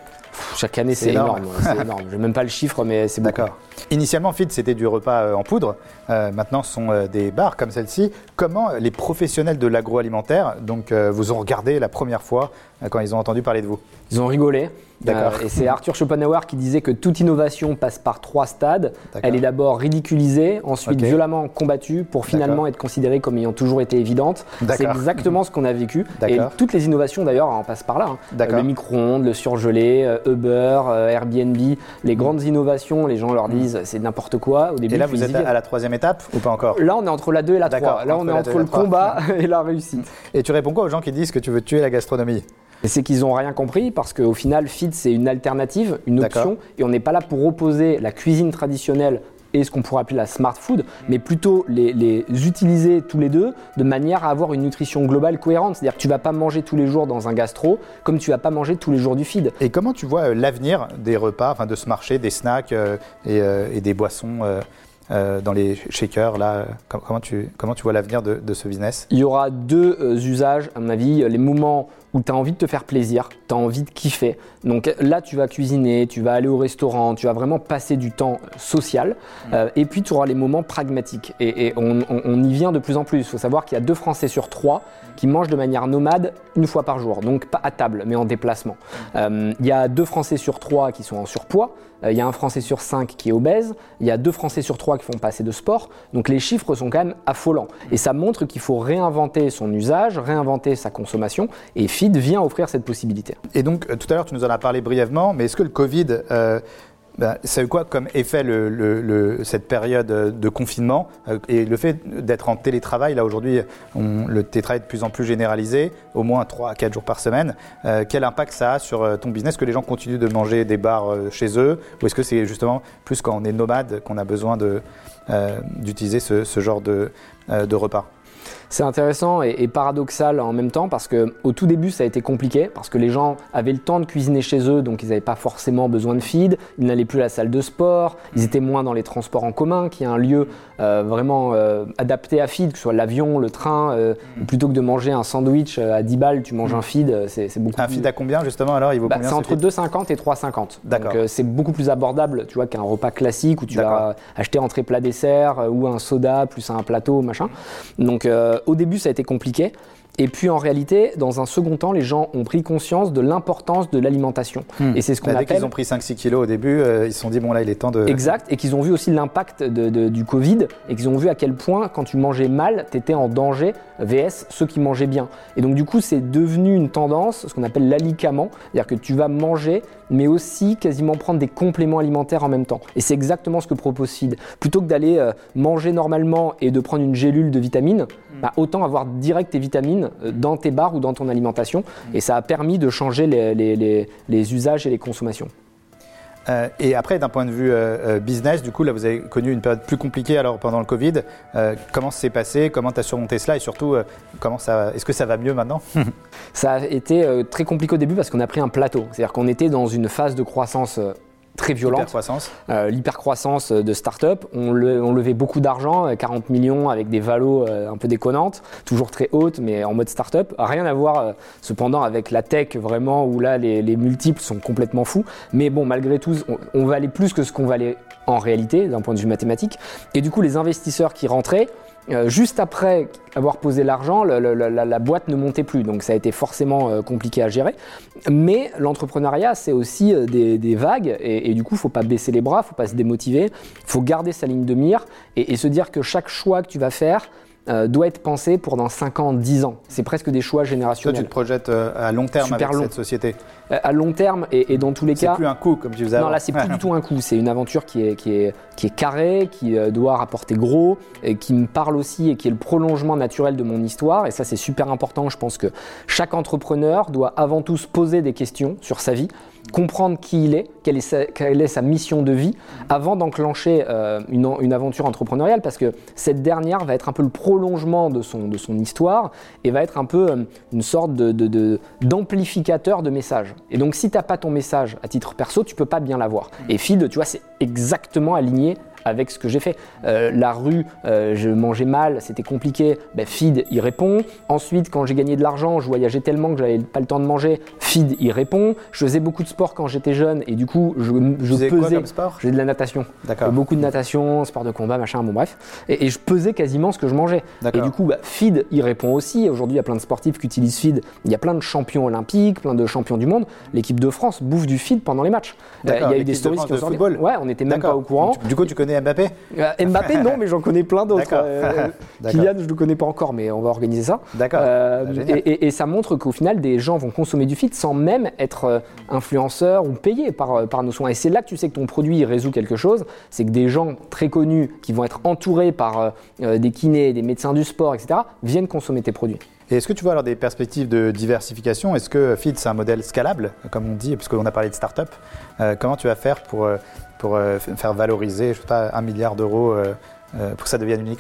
Chaque année, C'est énorme. énorme. C'est énorme. Je n'ai même pas le chiffre, mais c'est beaucoup. D'accord. Initialement, Feed, c'était du repas euh, en poudre. Euh, maintenant, ce sont des bars comme celle-ci. Comment les professionnels de l'agroalimentaire donc, euh, vous ont regardé la première fois euh, quand ils ont entendu parler de vous? Ils ont rigolé. D'accord. Euh, et c'est Arthur Schopenhauer qui disait que toute innovation passe par trois stades. Elle est d'abord ridiculisée, ensuite violemment combattue, pour finalement être considérée comme ayant toujours été évidente. C'est exactement ce qu'on a vécu. Et toutes les innovations d'ailleurs en passent par là. hein. Euh, Le micro-ondes, le surgelé, euh, Uber, Airbnb, les grandes innovations, les gens leur disent c'est n'importe quoi. Au début, Mm. Et là, vous êtes à la troisième étape ou pas encore? Là, on est entre la 2 et la D'accord, 3. Là, on est entre et le combat et la réussite. Et tu réponds quoi aux gens qui disent que tu veux tuer la gastronomie? C'est qu'ils n'ont rien compris parce qu'au final, Feed, c'est une alternative, une option, et on n'est pas là pour opposer la cuisine traditionnelle et ce qu'on pourrait appeler la smart food, mais plutôt les, les utiliser tous les deux de manière à avoir une nutrition globale cohérente. C'est-à-dire que tu vas pas manger tous les jours dans un gastro, comme tu vas pas manger tous les jours du feed. Et comment tu vois euh, l'avenir des repas, enfin de ce marché, des snacks euh, et, euh, et des boissons euh, dans les shakers là Com- Comment tu, comment tu vois l'avenir de, de ce business? Il y aura deux euh, usages, à mon avis, les moments où tu as envie de te faire plaisir, tu as envie de kiffer. Donc là, tu vas cuisiner, tu vas aller au restaurant, tu vas vraiment passer du temps social. Euh, et puis, tu auras les moments pragmatiques. Et, et on, on- on y vient de plus en plus. Il faut savoir qu'il y a deux Français sur trois qui mangent de manière nomade une fois par jour. Donc pas à table, mais en déplacement. Euh, il y a deux Français sur trois qui sont en surpoids. Euh, Il y a un Français sur cinq qui est obèse. Il y a deux Français sur trois qui font pas assez de sport. Donc les chiffres sont quand même affolants. Et ça montre qu'il faut réinventer son usage, réinventer sa consommation. Et Feed vient offrir cette possibilité. Et donc, tout à l'heure, tu nous en as parlé brièvement, mais est-ce que le Covid, euh, ben, ça a eu quoi comme effet cette période de confinement euh, et le fait d'être en télétravail Là, aujourd'hui, le télétravail est de plus en plus généralisé, au moins 3 à 4 jours par semaine. Euh, quel impact ça a sur ton business? Est-ce que les gens continuent de manger des bars chez eux Ou est-ce que c'est justement plus quand on est nomade qu'on a besoin d'utiliser ce, genre de repas? C'est intéressant et, et paradoxal en même temps parce que au tout début ça a été compliqué parce que les gens avaient le temps de cuisiner chez eux donc ils n'avaient pas forcément besoin de feed, ils n'allaient plus à la salle de sport, ils étaient moins dans les transports en commun qui est un lieu euh, vraiment euh, adapté à feed, que ce soit l'avion, le train, euh, plutôt que de manger un sandwich à 10 balles, tu manges un feed, c'est beaucoup Un plus- feed à combien justement alors Il vaut bah, c'est ce entre feed 2,50 et 3,50. D'accord. Donc c'est beaucoup plus abordable, tu vois, qu'un repas classique où tu vas acheter entrée plat dessert ou un soda plus un plateau machin. Donc euh, au début ça a été compliqué. Et puis en réalité, dans un second temps, les gens ont pris conscience de l'importance de l'alimentation. Hmm. Et c'est ce qu'on Bah, dès appelle qu'ils ont pris 5-6 kilos au début, euh, ils se sont dit, bon là, il est temps de... Exact, et qu'ils ont vu aussi l'impact de- de- du Covid, et qu'ils ont vu à quel point, quand tu mangeais mal, tu étais en danger, VS ceux qui mangeaient bien. Et donc, du coup, c'est devenu une tendance, ce qu'on appelle l'alicament, c'est-à-dire que tu vas manger, mais aussi quasiment prendre des compléments alimentaires en même temps. Et c'est exactement ce que propose Feed. Plutôt que d'aller euh, manger normalement et de prendre une gélule de vitamines, bah, autant avoir direct tes vitamines euh, dans tes bars ou dans ton alimentation. Et ça a permis de changer les- les- les- les usages et les consommations. Euh, et après, d'un point de vue euh, business, du coup, là, vous avez connu une période plus compliquée alors pendant le Covid. Euh, comment ça s'est passé? Comment tu as surmonté cela? Et surtout, comment ça, est-ce que ça va mieux maintenant? Ça a été très compliqué au début parce qu'on a pris un plateau. C'est-à-dire qu'on était dans une phase de croissance très violente. Euh, L'hypercroissance euh, de start-up. On, le- on levait beaucoup d'argent, euh, 40 millions avec des valos euh, un peu déconnantes, toujours très hautes, mais en mode start-up. Rien à voir euh, cependant avec la tech vraiment où là les, les multiples sont complètement fous. Mais bon, malgré tout, on, on valait plus que ce qu'on valait en réalité d'un point de vue mathématique. Et du coup, les investisseurs qui rentraient, euh, juste après avoir posé l'argent, la, boîte ne montait plus, donc ça a été forcément euh, compliqué à gérer. Mais l'entrepreneuriat, c'est aussi euh, des, vagues, et, du coup, faut pas baisser les bras, faut pas se démotiver, faut garder sa ligne de mire et se dire que chaque choix que tu vas faire euh, doit être pensé pour dans 5 ans, 10 ans. C'est presque des choix Toi, générationnels. tu te projettes euh, à long terme Super avec long. cette société. Euh, à long terme et, et dans tous les C'est cas. plus un coup, comme tu faisais Non, avant. là, c'est plus du tout un coup. C'est une aventure qui est, qui est, qui est carrée, qui doit rapporter gros, et qui me parle aussi et qui est le prolongement naturel de mon histoire. Et ça, c'est super important. Je pense que chaque entrepreneur doit avant tout se poser des questions sur sa vie, comprendre qui il est, quelle est sa, quelle est sa mission de vie, avant d'enclencher euh, une, une aventure entrepreneuriale, parce que cette dernière va être un peu le prolongement de son, de son histoire et va être un peu euh, une sorte de- de- de- d'amplificateur de, messages. Et donc, si tu n'as pas ton message à titre perso, tu peux pas bien l'avoir. Et Feed, tu vois, c'est exactement aligné avec ce que j'ai fait. Euh, la rue, euh, je mangeais mal, c'était compliqué. Ben, Feed, il répond. Ensuite, quand j'ai gagné de l'argent, je voyageais tellement que j'avais pas le temps de manger. Feed, il répond. Je faisais beaucoup de sport quand j'étais jeune et du coup, je, je faisais quoi pesais. comme sport? Faisais de la natation. D'accord. Beaucoup de natation, sport de combat, machin, bon bref. Et, et je pesais quasiment ce que je mangeais. Et D'accord. du coup, bah, Feed, il répond aussi. Aujourd'hui, il y a plein de sportifs qui utilisent Feed. Il y a plein de champions olympiques, plein de champions du monde. L'équipe de France bouffe du Feed pendant les matchs. Euh, il y a eu des de stories qui ont de sorti. Ouais, on n'était même pas au courant. Du coup, tu connais Mbappé Euh, Mbappé, non, mais j'en connais plein d'autres. Euh. Kylian, je ne le connais pas encore, mais on va organiser ça. D'accord. Euh, Ah, génial. et, et- et ça montre qu'au final, des gens vont consommer du feed sans même être euh, influenceurs ou payés par, par nos soins. Et c'est là que tu sais que ton produit résout quelque chose. C'est que des gens très connus qui vont être entourés par des kinés, des médecins du sport, etc., viennent consommer tes produits. Et est-ce que tu vois alors des perspectives de diversification? Est-ce que Feed, c'est un modèle scalable, comme on dit, puisqu'on a parlé de start-up Euh, Comment tu vas faire pour, euh, pour euh, faire valoriser, pas, un milliard d'euros euh, euh, pour que ça devienne une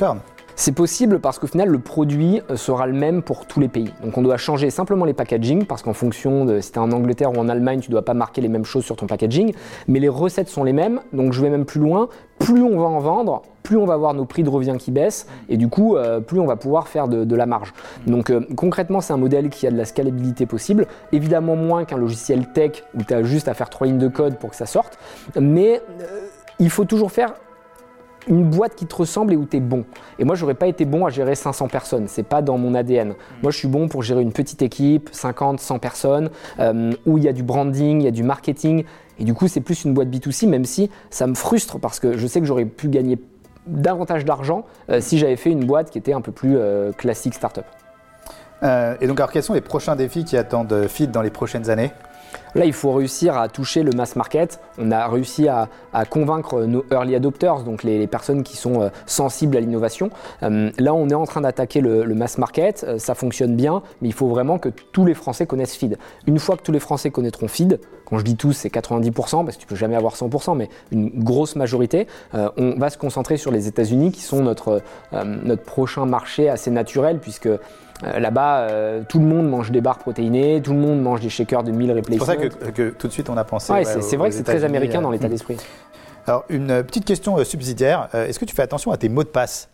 C'est possible parce qu'au final, le produit euh, sera le même pour tous les pays. Donc on doit changer simplement les packaging parce qu'en fonction de si tu en Angleterre ou en Allemagne, tu ne dois pas marquer les mêmes choses sur ton packaging. Mais les recettes sont les mêmes. Donc je vais même plus loin. Plus on va en vendre, plus on va avoir nos prix de revient qui baissent. Et du coup, euh, plus on va pouvoir faire de, la marge. Donc euh, concrètement, c'est un modèle qui a de la scalabilité possible. Évidemment moins qu'un logiciel tech où tu as juste à faire trois lignes de code pour que ça sorte. Mais il faut toujours faire une boîte qui te ressemble et où tu es bon. Et moi, j'aurais pas été bon à gérer 500 personnes. C'est pas dans mon ADN. Moi, je suis bon pour gérer une petite équipe, 50, 100 personnes, euh, où il y a du branding, il y a du marketing. Et du coup, c'est plus une boîte B2C, même si ça me frustre parce que je sais que j'aurais pu gagner davantage d'argent euh, si j'avais fait une boîte qui était un peu plus euh, classique startup. Euh, Et donc, alors, quels sont les prochains défis qui attendent Feed dans les prochaines années? Là, il faut réussir à toucher le mass market. On a réussi à, convaincre nos early adopters, donc les, personnes qui sont euh, sensibles à l'innovation. Euh, là, on est en train d'attaquer le, mass market. Euh, ça fonctionne bien, mais il faut vraiment que tous les Français connaissent Feed. Une fois que tous les Français connaîtront Feed, quand je dis tous, c'est 90%, parce que tu peux jamais avoir 100%, mais une grosse majorité, on va se concentrer sur les États-Unis, qui sont notre, notre prochain marché assez naturel, puisque euh, Là-bas, euh, tout le monde mange des barres protéinées, tout le monde mange des shakers de 1000 C'est replacements. pour ça que, que tout de suite on a pensé. Ouais, ouais, c'est c'est vrai que c'est très américain euh, dans l'état hmm. d'esprit. Alors, une euh, petite question euh, subsidiaire. Euh, Est-ce que tu fais attention à tes mots de passe?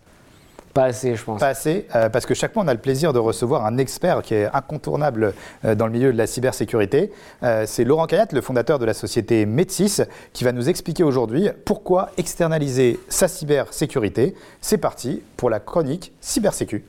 Pas assez, je pense. Pas assez, euh, parce que chaque mois, on a le plaisir de recevoir un expert qui est incontournable euh, dans le milieu de la cybersécurité. Euh, c'est Laurent Kayat, le fondateur de la société Medsys, qui va nous expliquer aujourd'hui pourquoi externaliser sa cybersécurité. C'est parti pour la chronique Cybersécu.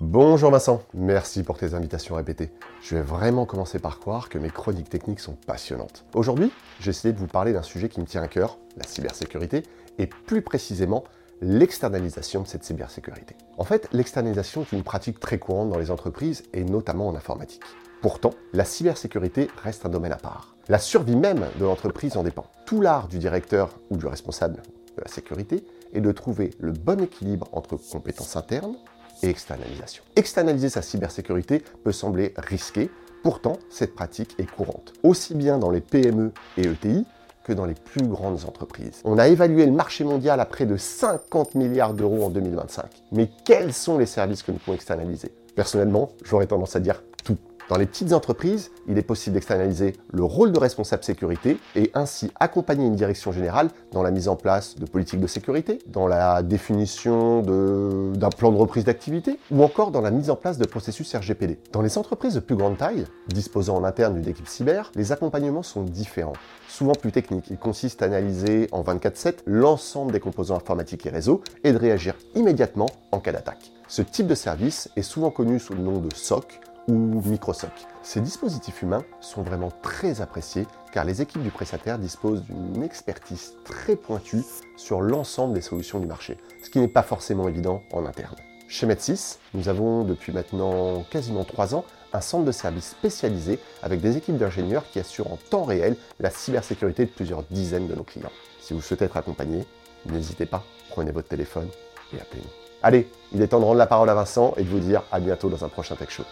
Bonjour Vincent, merci pour tes invitations répétées. Je vais vraiment commencer par croire que mes chroniques techniques sont passionnantes. Aujourd'hui, j'ai essayé de vous parler d'un sujet qui me tient à cœur, la cybersécurité, et plus précisément l'externalisation de cette cybersécurité. En fait, l'externalisation est une pratique très courante dans les entreprises et notamment en informatique. Pourtant, la cybersécurité reste un domaine à part. La survie même de l'entreprise en dépend. Tout l'art du directeur ou du responsable de la sécurité est de trouver le bon équilibre entre compétences internes et externalisation. Externaliser sa cybersécurité peut sembler risqué, pourtant cette pratique est courante, aussi bien dans les PME et ETI que dans les plus grandes entreprises. On a évalué le marché mondial à près de 50 milliards d'euros en 2025. Mais quels sont les services que nous pouvons externaliser? Personnellement, j'aurais tendance à dire. Dans les petites entreprises, il est possible d'externaliser le rôle de responsable sécurité et ainsi accompagner une direction générale dans la mise en place de politiques de sécurité, dans la définition d'un plan de reprise d'activité ou encore dans la mise en place de processus RGPD. Dans les entreprises de plus grande taille, disposant en interne d'une équipe cyber, les accompagnements sont différents, souvent plus techniques. Ils consistent à analyser en 24/7 l'ensemble des composants informatiques et réseaux et de réagir immédiatement en cas d'attaque. Ce type de service est souvent connu sous le nom de SOC ou microsoc. Ces dispositifs humains sont vraiment très appréciés car les équipes du prestataire disposent d'une expertise très pointue sur l'ensemble des solutions du marché, ce qui n'est pas forcément évident en interne. Chez Med6, nous avons depuis maintenant quasiment 3 ans un centre de service spécialisé avec des équipes d'ingénieurs qui assurent en temps réel la cybersécurité de plusieurs dizaines de nos clients. Si vous souhaitez être accompagné, n'hésitez pas, prenez votre téléphone et appelez-nous. Allez, il est temps de rendre la parole à Vincent et de vous dire à bientôt dans un prochain Tech Show.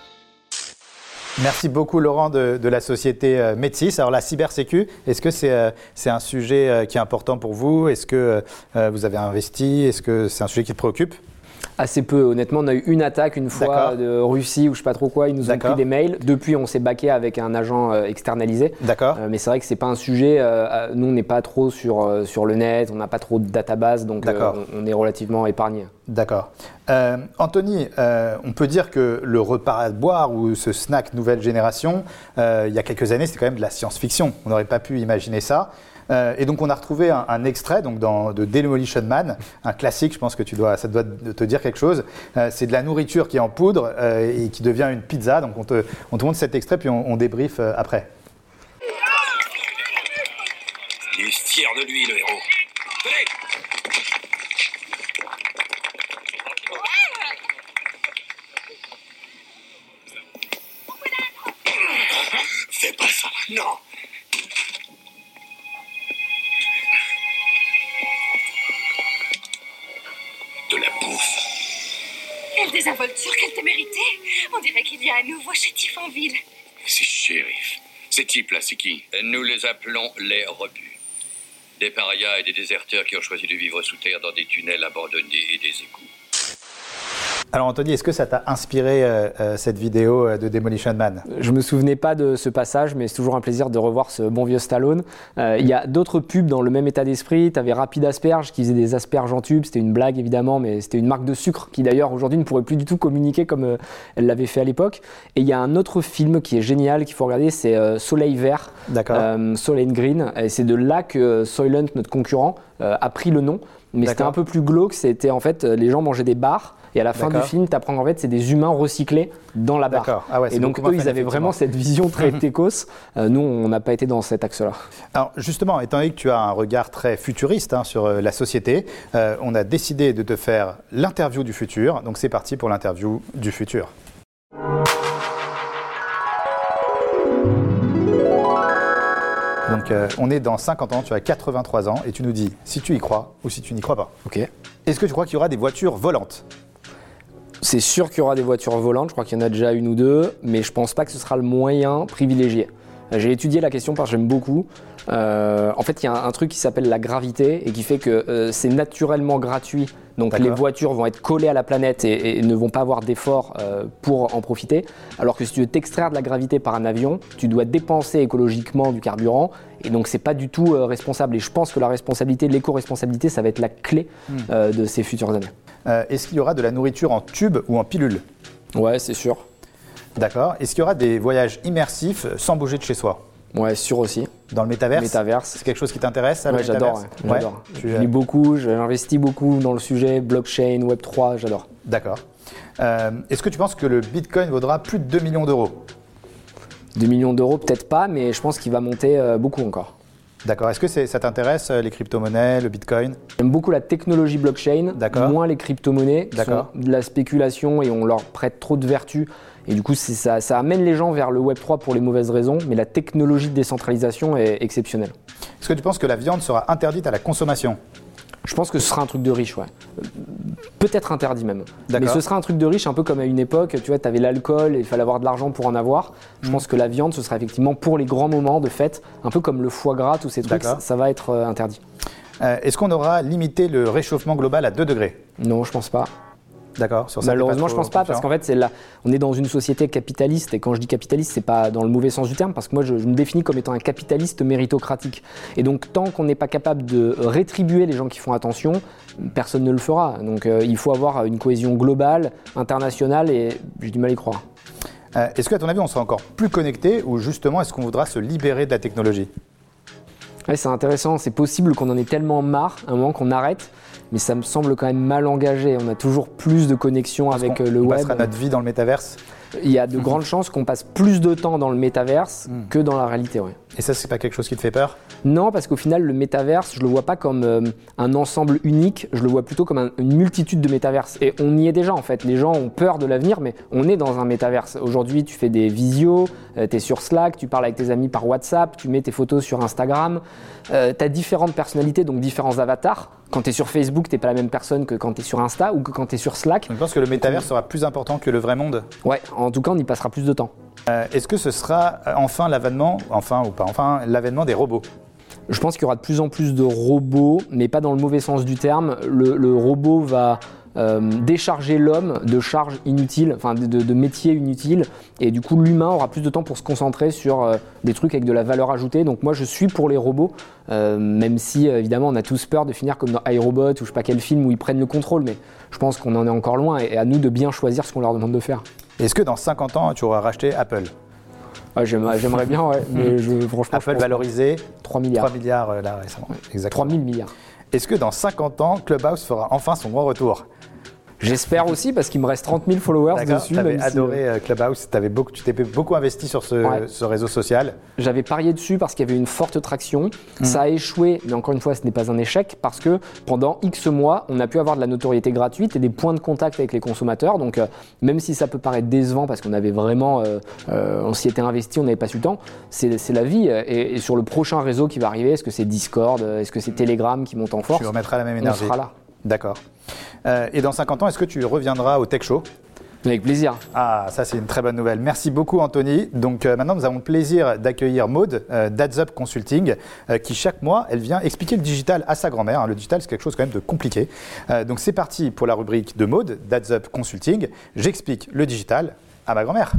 Merci beaucoup Laurent de, la société euh, Medsys. Alors la cybersécu, est-ce que c'est euh, un sujet euh, qui est important pour vous? Est-ce que vous avez investi? Est-ce que c'est un sujet qui te préoccupe? Assez peu, honnêtement. On a eu une attaque une fois de Russie ou je sais pas trop quoi. Ils nous ont pris des mails. Depuis, on s'est baqué avec un agent euh, externalisé. D'accord. Euh, mais c'est vrai que c'est pas un sujet. euh, nous, on n'est pas trop sur, sur le net. On n'a pas trop de database, donc on, on est relativement épargné. D'accord. Anthony, on peut dire que le repas à boire ou ce snack nouvelle génération, il y a quelques années, c'était quand même de la science-fiction. On n'aurait pas pu imaginer ça. Euh, et donc on a retrouvé un, extrait donc dans, de Demolition Man, un classique, je pense que tu dois, ça doit te dire quelque chose. Euh, c'est de la nourriture qui est en poudre euh, et qui devient une pizza. Donc on te, on te montre cet extrait puis on, débrief après. Il est fier de lui, le héros. Tenez Fais pas ça, non Quelle désinvolture, quelle témérité On dirait qu'il y a à nouveau chez Tiffonville. C'est shérif. Ces types-là, c'est qui Nous les appelons les rebus. Des parias et des déserteurs qui ont choisi de vivre sous terre dans des tunnels abandonnés et des égouts. Alors Anthony, est-ce que ça t'a inspiré euh, euh, cette vidéo euh, de Demolition Man? Je me souvenais pas de ce passage, mais c'est toujours un plaisir de revoir ce bon vieux Stallone. Euh, Il y a d'autres pubs dans le même état d'esprit. Tu avais Rapide Asperge qui faisait des asperges en tube. C'était une blague évidemment, mais c'était une marque de sucre qui d'ailleurs aujourd'hui ne pourrait plus du tout communiquer comme euh, elle l'avait fait à l'époque. Et il y a un autre film qui est génial qu'il faut regarder, c'est Soleil Vert, D'accord. Soleil Green. Et c'est de là que Soylent, notre concurrent, a pris le nom. Mais c'était un peu plus glauque. C'était en fait les gens mangeaient des bars. Et à la fin du film, tu apprends qu'en fait, c'est des humains recyclés dans la barre. Ah ouais, et donc, eux, ils avaient vraiment cette vision très techos. Euh, nous, on n'a pas été dans cet axe-là. Alors justement, étant donné que tu as un regard très futuriste hein, sur euh, la société, euh, on a décidé de te faire l'interview du futur. Donc c'est parti pour l'interview du futur. Donc euh, on est dans 50 ans, tu as 83 ans et tu nous dis si tu y crois ou si tu n'y crois pas. Ok. Est-ce que tu crois qu'il y aura des voitures volantes? C'est sûr qu'il y aura des voitures volantes. Je crois qu'il y en a déjà une ou deux, mais je pense pas que ce sera le moyen privilégié. J'ai étudié la question parce que j'aime beaucoup. Euh, en fait, il y a un, un truc qui s'appelle la gravité et qui fait que euh, c'est naturellement gratuit. Donc les voitures vont être collées à la planète et, et ne vont pas avoir d'efforts euh, pour en profiter. Alors que si tu veux t'extraire de la gravité par un avion, tu dois dépenser écologiquement du carburant. Et donc c'est pas du tout responsable. Et je pense que la responsabilité, l'éco-responsabilité, ça va être la clé Hmm. de ces futures années. Euh, Est-ce qu'il y aura de la nourriture en tube ou en pilule Ouais, c'est sûr. D'accord. Est-ce qu'il y aura des voyages immersifs euh, sans bouger de chez soi Ouais, sûr aussi. Dans le métaverse Métaverse. C'est quelque chose qui t'intéresse Ouais, j'adore. ouais, Ouais. j'adore. Tu- Je lis beaucoup, j'investis beaucoup dans le sujet blockchain, Web 3, j'adore. D'accord. Euh, Est-ce que tu penses que le Bitcoin vaudra plus de 2 millions d'euros 2 millions d'euros, peut-être pas, mais je pense qu'il va monter euh, beaucoup encore. D'accord. Est-ce que ça t'intéresse, euh, les crypto-monnaies, le Bitcoin? J'aime beaucoup la technologie blockchain, moins les crypto-monnaies, qui D'accord. sont de la spéculation et on leur prête trop de vertus. Et du coup, ça, ça amène les gens vers le Web 3 pour les mauvaises raisons, mais la technologie de décentralisation est exceptionnelle. Est-ce que tu penses que la viande sera interdite à la consommation? Je pense que ce sera un truc de riche, ouais. Peut-être interdit même. Mais ce sera un truc de riche, un peu comme à une époque, tu vois, tu avais l'alcool et il fallait avoir de l'argent pour en avoir. Je Mm. pense que la viande, ce sera effectivement pour les grands moments de fête, un peu comme le foie gras, tous ces trucs, ça, ça va être euh, interdit. Euh, Est-ce qu'on aura limité le réchauffement global à 2 degrés? Non, je pense pas. D'accord. Malheureusement, je pense pas, parce qu'en fait, c'est là, on est dans une société capitaliste, et quand je dis capitaliste, c'est pas dans le mauvais sens du terme, parce que moi, je, je me définis comme étant un capitaliste méritocratique. Et donc, tant qu'on n'est pas capable de rétribuer les gens qui font attention, personne ne le fera. Donc, euh, il faut avoir une cohésion globale, internationale, et j'ai du mal à y croire. Euh, Est-ce qu'à ton avis, on sera encore plus connecté ou justement est-ce qu'on voudra se libérer de la technologie? Ouais, c'est intéressant, c'est possible qu'on en ait tellement marre, à un moment qu'on arrête, mais ça me semble quand même mal engagé. On a toujours plus de connexions avec On- euh, le on web. passera notre vie dans le métaverse Il y a de grandes chances qu'on passe plus de temps dans le métaverse Hmm. que dans la réalité. Ouais. Et ça, c'est pas quelque chose qui te fait peur? Non, parce qu'au final, le métaverse, je le vois pas comme euh, un ensemble unique, je le vois plutôt comme un- une multitude de métaverses. Et on y est déjà en fait. Les gens ont peur de l'avenir, mais on est dans un métaverse. Aujourd'hui, tu fais des visios, tu es sur Slack, tu parles avec tes amis par WhatsApp, tu mets tes photos sur Instagram. tu as différentes personnalités, donc différents avatars. Quand tu es sur Facebook, t'es pas la même personne que quand tu es sur Insta ou que quand tu es sur Slack. Je pense que le métaverse sera plus important que le vrai monde Ouais, en tout cas, on y passera plus de temps. Euh, Est-ce que ce sera euh, enfin l'avènement, enfin ou pas enfin, l'avènement des robots? Je pense qu'il y aura de plus en plus de robots, mais pas dans le mauvais sens du terme. Le, le robot va euh, décharger l'homme de charges inutiles, enfin de, de- de métiers inutiles, et du coup l'humain aura plus de temps pour se concentrer sur euh, des trucs avec de la valeur ajoutée. Donc moi je suis pour les robots, euh, même si évidemment on a tous peur de finir comme dans iRobot ou je sais pas quel film où ils prennent le contrôle, mais je pense qu'on en est encore loin et, et à nous de bien choisir ce qu'on leur demande de faire. Est-ce que dans 50 ans, tu auras racheté Apple Ouais, j'aimerais, bien, ouais, mais je, franchement, je Apple pense- valorisé 3 milliards. 3 milliards euh, là récemment. Exactement. 3000 milliards. Est-ce que dans 50 ans, Clubhouse fera enfin son grand retour J'espère aussi parce qu'il me reste 30 000 followers dessus. t'avais si- adoré euh, Clubhouse, t'avais beaucoup, tu t'es beaucoup investi sur ce, Ouais. ce réseau social. J'avais parié dessus parce qu'il y avait une forte traction. Mhm. Ça a échoué, mais encore une fois, ce n'est pas un échec parce que pendant X mois, on a pu avoir de la notoriété gratuite et des points de contact avec les consommateurs. Donc, euh, même si ça peut paraître décevant parce qu'on avait vraiment, euh, euh, on s'y était investi, on n'avait pas su le temps, c'est la vie. Et, et sur le prochain réseau qui va arriver, est-ce que c'est Discord, est-ce que c'est Telegram qui monte en force? Tu remettras la même On énergie. sera là. D'accord. Euh, et dans 50 ans, est-ce que tu reviendras au Tech Show? Avec plaisir. Ah, ça c'est une très bonne nouvelle. Merci beaucoup Anthony. Donc euh, maintenant nous avons le plaisir d'accueillir Maude euh, Consulting euh, qui chaque mois elle vient expliquer le digital à sa grand-mère. hein. Le digital c'est quelque chose quand même de compliqué. Donc c'est parti pour la rubrique de Maude d'Adds Up Consulting. J'explique le digital à ma grand-mère.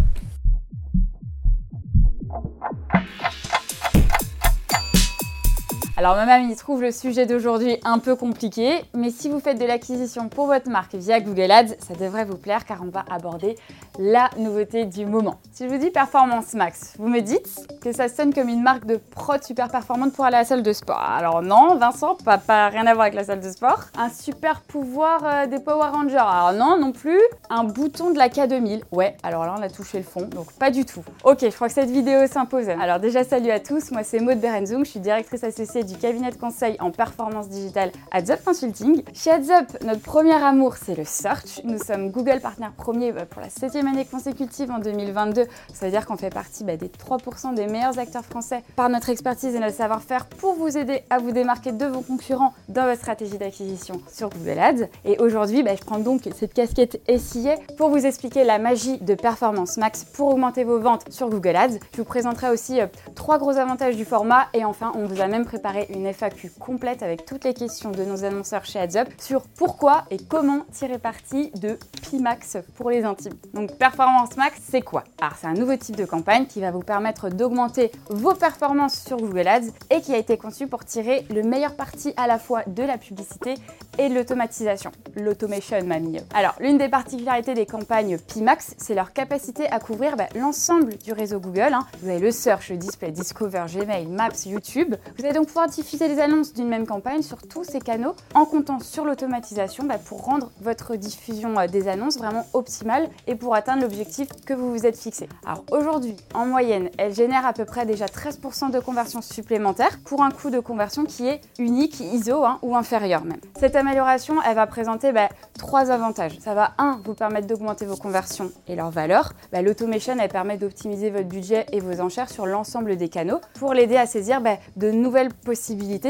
Alors ma mamie trouve le sujet d'aujourd'hui un peu compliqué, mais si vous faites de l'acquisition pour votre marque via Google Ads, ça devrait vous plaire car on va aborder la nouveauté du moment. Si je vous dis Performance Max, vous me dites que ça sonne comme une marque de prod super performante pour aller à la salle de sport. Alors non, Vincent, pas, rien à voir avec la salle de sport. Un super pouvoir euh, des Power Rangers. Alors non, non plus. Un bouton de la K2000. Ouais, alors là on a touché le fond, donc pas du tout. Ok, je crois que cette vidéo s'impose. Alors déjà salut à tous, moi c'est Maud Berenzung, je suis directrice associée du cabinet de conseil en performance digitale AdsUp Consulting. Chez AdsUp, notre premier amour c'est le search. Nous sommes Google partenaire premier bah, pour la septième année consécutive en 2022. Ça veut dire qu'on fait partie bah, des 3% des meilleurs acteurs français par notre expertise et notre savoir-faire pour vous aider à vous démarquer de vos concurrents dans votre stratégie d'acquisition sur Google Ads. Et aujourd'hui, bah, je prends donc cette casquette SIA pour vous expliquer la magie de Performance Max pour augmenter vos ventes sur Google Ads. Je vous présenterai aussi euh, trois gros avantages du format et enfin, on vous a même préparé une FAQ complète avec toutes les questions de nos annonceurs chez AdsUp sur pourquoi et comment tirer parti de Pimax pour les intimes. Donc Performance Max, c'est quoi? Alors c'est un nouveau type de campagne qui va vous permettre d'augmenter vos performances sur Google Ads et qui a été conçu pour tirer le meilleur parti à la fois de la publicité et de l'automatisation. L'automation, mamie. Alors l'une des particularités des campagnes Pimax, c'est leur capacité à couvrir bah, l'ensemble du réseau Google. hein. Vous avez le search, le display, Discover, Gmail, Maps, YouTube. Vous allez donc pouvoir diffuser les annonces d'une même campagne sur tous ces canaux en comptant sur l'automatisation bah, pour rendre votre diffusion euh, des annonces vraiment optimale et pour atteindre l'objectif que vous vous êtes fixé. Alors aujourd'hui, en moyenne, elle génère à peu près déjà 13% de conversion supplémentaire pour un coût de conversion qui est unique, ISO hein, ou inférieur même. Cette amélioration, elle va présenter bah, trois avantages. Ça va, un, vous permettre d'augmenter vos conversions et leur valeur. Bah, L'automation, elle permet d'optimiser votre budget et vos enchères sur l'ensemble des canaux pour l'aider à saisir de nouvelles possibilités,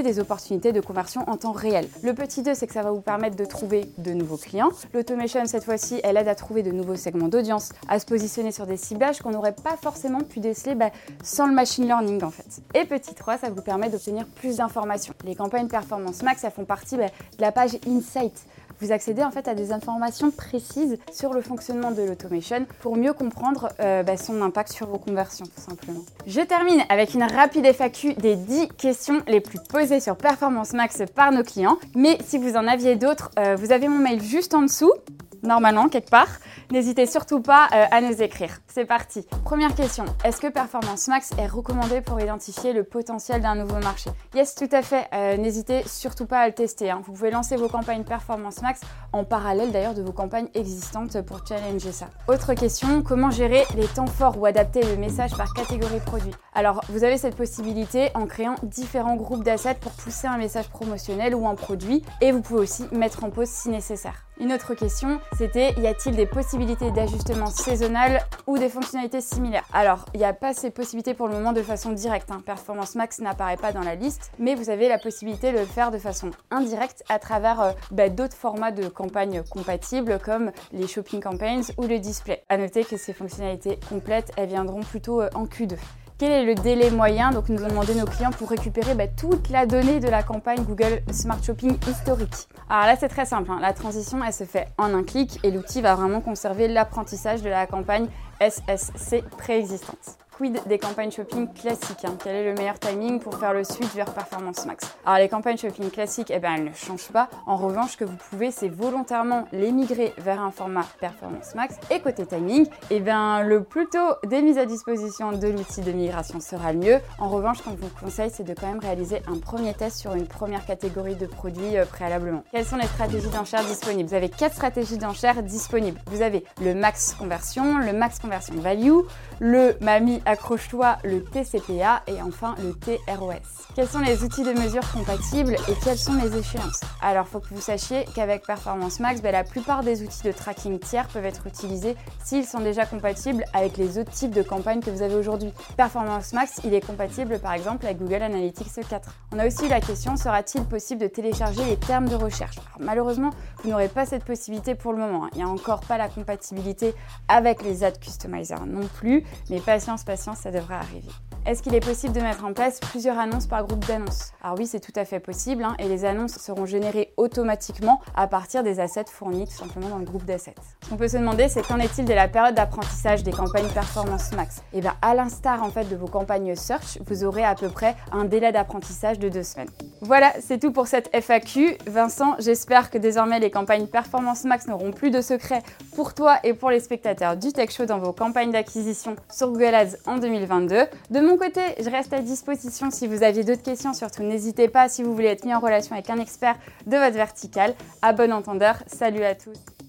des opportunités de conversion en temps réel. Le petit 2, c'est que ça va vous permettre de trouver de nouveaux clients. L'automation, cette fois-ci, elle aide à trouver de nouveaux segments d'audience, à se positionner sur des ciblages qu'on n'aurait pas forcément pu déceler bah, sans le machine learning en fait. Et petit 3, ça vous permet d'obtenir plus d'informations. Les campagnes Performance Max, elles font partie bah, de la page Insight. Vous accédez en fait à des informations précises sur le fonctionnement de l'automation pour mieux comprendre euh, bah, son impact sur vos conversions tout simplement. Je termine avec une rapide FAQ des 10 questions les plus posées sur Performance Max par nos clients. Mais si vous en aviez d'autres, euh, vous avez mon mail juste en dessous normalement quelque part. N'hésitez surtout pas euh, à nous écrire. C'est parti. Première question. Est-ce que Performance Max est recommandé pour identifier le potentiel d'un nouveau marché? Yes, tout à fait. Euh, N'hésitez surtout pas à le tester. hein. Vous pouvez lancer vos campagnes Performance Max en parallèle d'ailleurs de vos campagnes existantes pour challenger ça. Autre question. Comment gérer les temps forts ou adapter le message par catégorie produit? Alors, vous avez cette possibilité en créant différents groupes d'assets pour pousser un message promotionnel ou un produit et vous pouvez aussi mettre en pause si nécessaire. Une autre question, c'était y a-t-il des possibilités d'ajustement saisonnal ou des fonctionnalités similaires? Alors, il n'y a pas ces possibilités pour le moment de façon directe. hein. Performance Max n'apparaît pas dans la liste, mais vous avez la possibilité de le faire de façon indirecte à travers euh, bah, d'autres formats de campagnes compatibles comme les shopping campaigns ou le display. À noter que ces fonctionnalités complètes, elles viendront plutôt euh, en Q2. Quel est le délai moyen Donc nous ont demandé nos clients pour récupérer bah, toute la donnée de la campagne Google Smart Shopping historique. Alors là c'est très simple, hein. la transition elle se fait en un clic et l'outil va vraiment conserver l'apprentissage de la campagne SSC préexistante. Quid des campagnes shopping classiques hein Quel est le meilleur timing pour faire le switch vers Performance Max? Alors les campagnes shopping classiques, eh ben, elles ne changent pas. En revanche, ce que vous pouvez, c'est volontairement les migrer vers un format Performance Max. Et côté timing, eh ben, le plus tôt des mises à disposition de l'outil de migration sera le mieux. En revanche, ce qu'on vous conseille, c'est de quand même réaliser un premier test sur une première catégorie de produits euh, préalablement. Quelles sont les stratégies d'enchères disponibles? Vous avez quatre stratégies d'enchères disponibles. Vous avez le max conversion, le max conversion value, le Mami accroche-toi le TCPA et enfin le TROS. Quels sont les outils de mesure compatibles et quelles sont les échéances Alors, faut que vous sachiez qu'avec Performance Max, ben, la plupart des outils de tracking tiers peuvent être utilisés s'ils sont déjà compatibles avec les autres types de campagnes que vous avez aujourd'hui. Performance Max, il est compatible par exemple avec Google Analytics 4. On a aussi la question sera-t-il possible de télécharger les termes de recherche Alors, Malheureusement, vous n'aurez pas cette possibilité pour le moment. hein. Il n'y a encore pas la compatibilité avec les ad customizers non plus, mais patience, patience, ça devrait arriver. Est-ce qu'il est possible de mettre en place plusieurs annonces par groupe d'annonces? Alors oui, c'est tout à fait possible hein, et les annonces seront générées automatiquement à partir des assets fournis tout simplement dans le groupe d'assets. Ce qu'on peut se demander, c'est qu'en est-il de la période d'apprentissage des campagnes Performance Max? Et bien, à l'instar en fait de vos campagnes Search, vous aurez à peu près un délai d'apprentissage de deux semaines. Voilà, c'est tout pour cette FAQ. Vincent, j'espère que désormais les campagnes Performance Max n'auront plus de secrets pour toi et pour les spectateurs du Tech Show dans vos campagnes d'acquisition sur Google Ads en 2022. De mon côté, je reste à disposition si vous aviez d'autres questions. Surtout, n'hésitez pas si vous voulez être mis en relation avec un expert de votre verticale. À bon entendeur, salut à tous.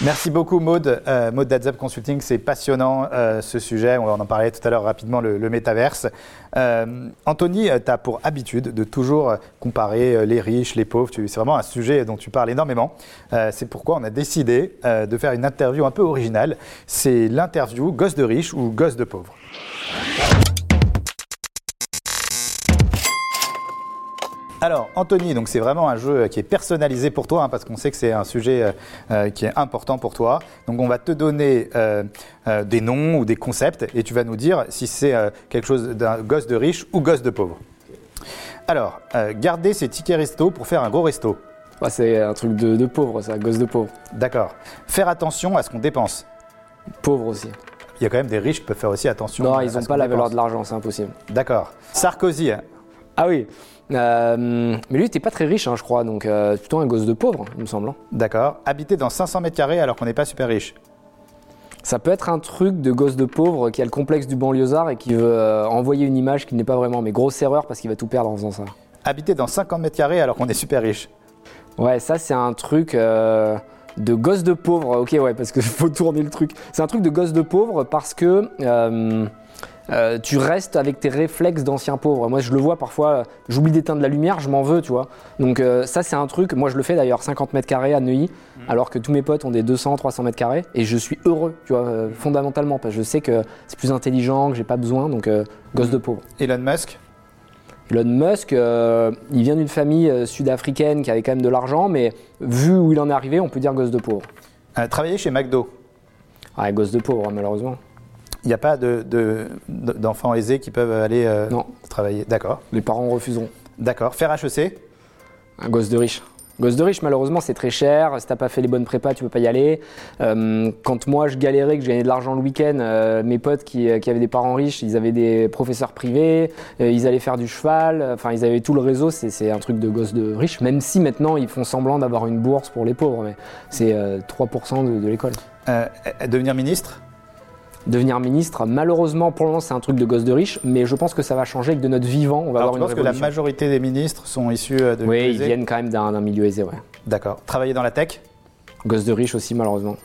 Merci beaucoup Maud. Euh, Maud d'AdZap Consulting, c'est passionnant euh, ce sujet. On en parlait tout à l'heure rapidement, le, le métaverse. Euh, Anthony, tu as pour habitude de toujours comparer euh, les riches, les pauvres. C'est vraiment un sujet dont tu parles énormément. Euh, c'est pourquoi on a décidé euh, de faire une interview un peu originale. C'est l'interview gosse de riche ou gosse de pauvre. Alors, Anthony, donc c'est vraiment un jeu qui est personnalisé pour toi, hein, parce qu'on sait que c'est un sujet euh, euh, qui est important pour toi. Donc, on va te donner euh, euh, des noms ou des concepts, et tu vas nous dire si c'est quelque chose d'un gosse de riche ou gosse de pauvre. Alors, garder ses tickets resto pour faire un gros resto. Ouais, c'est un truc de, de pauvre, ça, gosse de pauvre. D'accord. Faire attention à ce qu'on dépense. Pauvre aussi. Il y a quand même des riches qui peuvent faire aussi attention. Non, ils n'ont pas la valeur de l'argent, c'est impossible. D'accord. Sarkozy. Ah oui. Euh, mais lui, il était pas très riche, hein, je crois, donc euh, plutôt un gosse de pauvre, il me semble. hein. D'accord. Habiter dans 500 mètres carrés alors qu'on n'est pas super riche. Ça peut être un truc de gosse de pauvre qui a le complexe du banlieusard et qui veut euh, envoyer une image qui n'est pas vraiment, mais grosse erreur parce qu'il va tout perdre en faisant ça. Habiter dans 50 mètres carrés alors qu'on est super riche. Ouais, ça c'est un truc euh, de gosse de pauvre. Ok, ouais, parce qu'il faut tourner le truc. C'est un truc de gosse de pauvre parce que euh, tu restes avec tes réflexes d'ancien pauvre. Moi, je le vois parfois, j'oublie d'éteindre la lumière, je m'en veux, tu vois. Donc euh, ça, c'est un truc, moi je le fais d'ailleurs, 50 mètres carrés à Neuilly, alors que tous mes potes ont des 200, 300 mètres carrés, et je suis heureux, tu vois, euh, fondamentalement, parce que je sais que c'est plus intelligent, que j'ai pas besoin, donc gosse de pauvre. Elon Musk? Elon Musk, euh, il vient d'une famille sud-africaine qui avait quand même de l'argent, mais vu où il en est arrivé, on peut dire gosse de pauvre. Euh, travailler chez McDo. Ah, gosse de pauvre, malheureusement. Il n'y a pas de- de- de- d'enfants aisés qui peuvent aller euh, travailler. D'accord. Les parents refuseront. D'accord. Faire HEC. Un gosse de riche. Gosse de riche, malheureusement, c'est très cher. Si t'as pas fait les bonnes prépas, tu peux pas y aller. Euh, quand moi, je galérais, que je gagnais de l'argent le week-end, euh, mes potes qui, qui avaient des parents riches, ils avaient des professeurs privés, euh, ils allaient faire du cheval. Enfin, ils avaient tout le réseau. C'est c'est un truc de gosse de riche. Même si maintenant, ils font semblant d'avoir une bourse pour les pauvres, mais c'est euh, 3% de, de l'école. Euh, devenir ministre? Devenir ministre, malheureusement, pour le moment, c'est un truc de gosse de riche, mais je pense que ça va changer avec de notre vivant. On va Alors, avoir tu une penses que la majorité des ministres sont issus euh, de Oui, ils viennent quand même d'un d'un milieu aisé, ouais. D'accord. Travailler dans la tech? Gosse de riche aussi, malheureusement.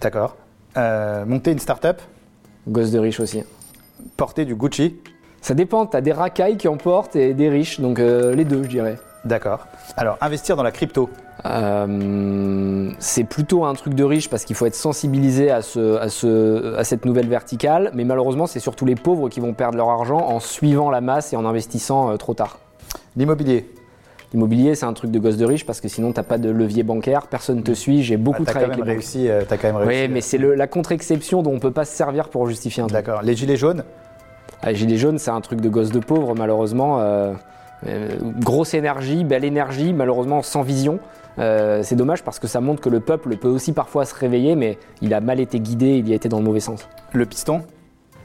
D'accord. Euh, monter une start-up? Gosse de riche aussi. Porter du Gucci? Ça dépend, t'as des racailles qui en portent et des riches, donc euh, les deux, je dirais. D'accord. Alors, investir dans la crypto? Euh, c'est plutôt un truc de riche parce qu'il faut être sensibilisé à, ce, à, ce, à cette nouvelle verticale, mais malheureusement, c'est surtout les pauvres qui vont perdre leur argent en suivant la masse et en investissant euh, trop tard. L'immobilier L'immobilier, c'est un truc de gosse de riche parce que sinon, t'as pas de levier bancaire, personne ne te suit. J'ai beaucoup travaillé quand avec les réussi, euh, t'as quand même réussi. Oui, mais c'est le- la contre-exception dont on peut pas se servir pour justifier un truc. D'accord. Les gilets jaunes Ah, Gilet jaune, c'est un truc de gosse de pauvre, malheureusement. Euh, euh, grosse énergie, belle énergie, malheureusement sans vision. Euh, c'est dommage parce que ça montre que le peuple peut aussi parfois se réveiller, mais il a mal été guidé, il y a été dans le mauvais sens. Le piston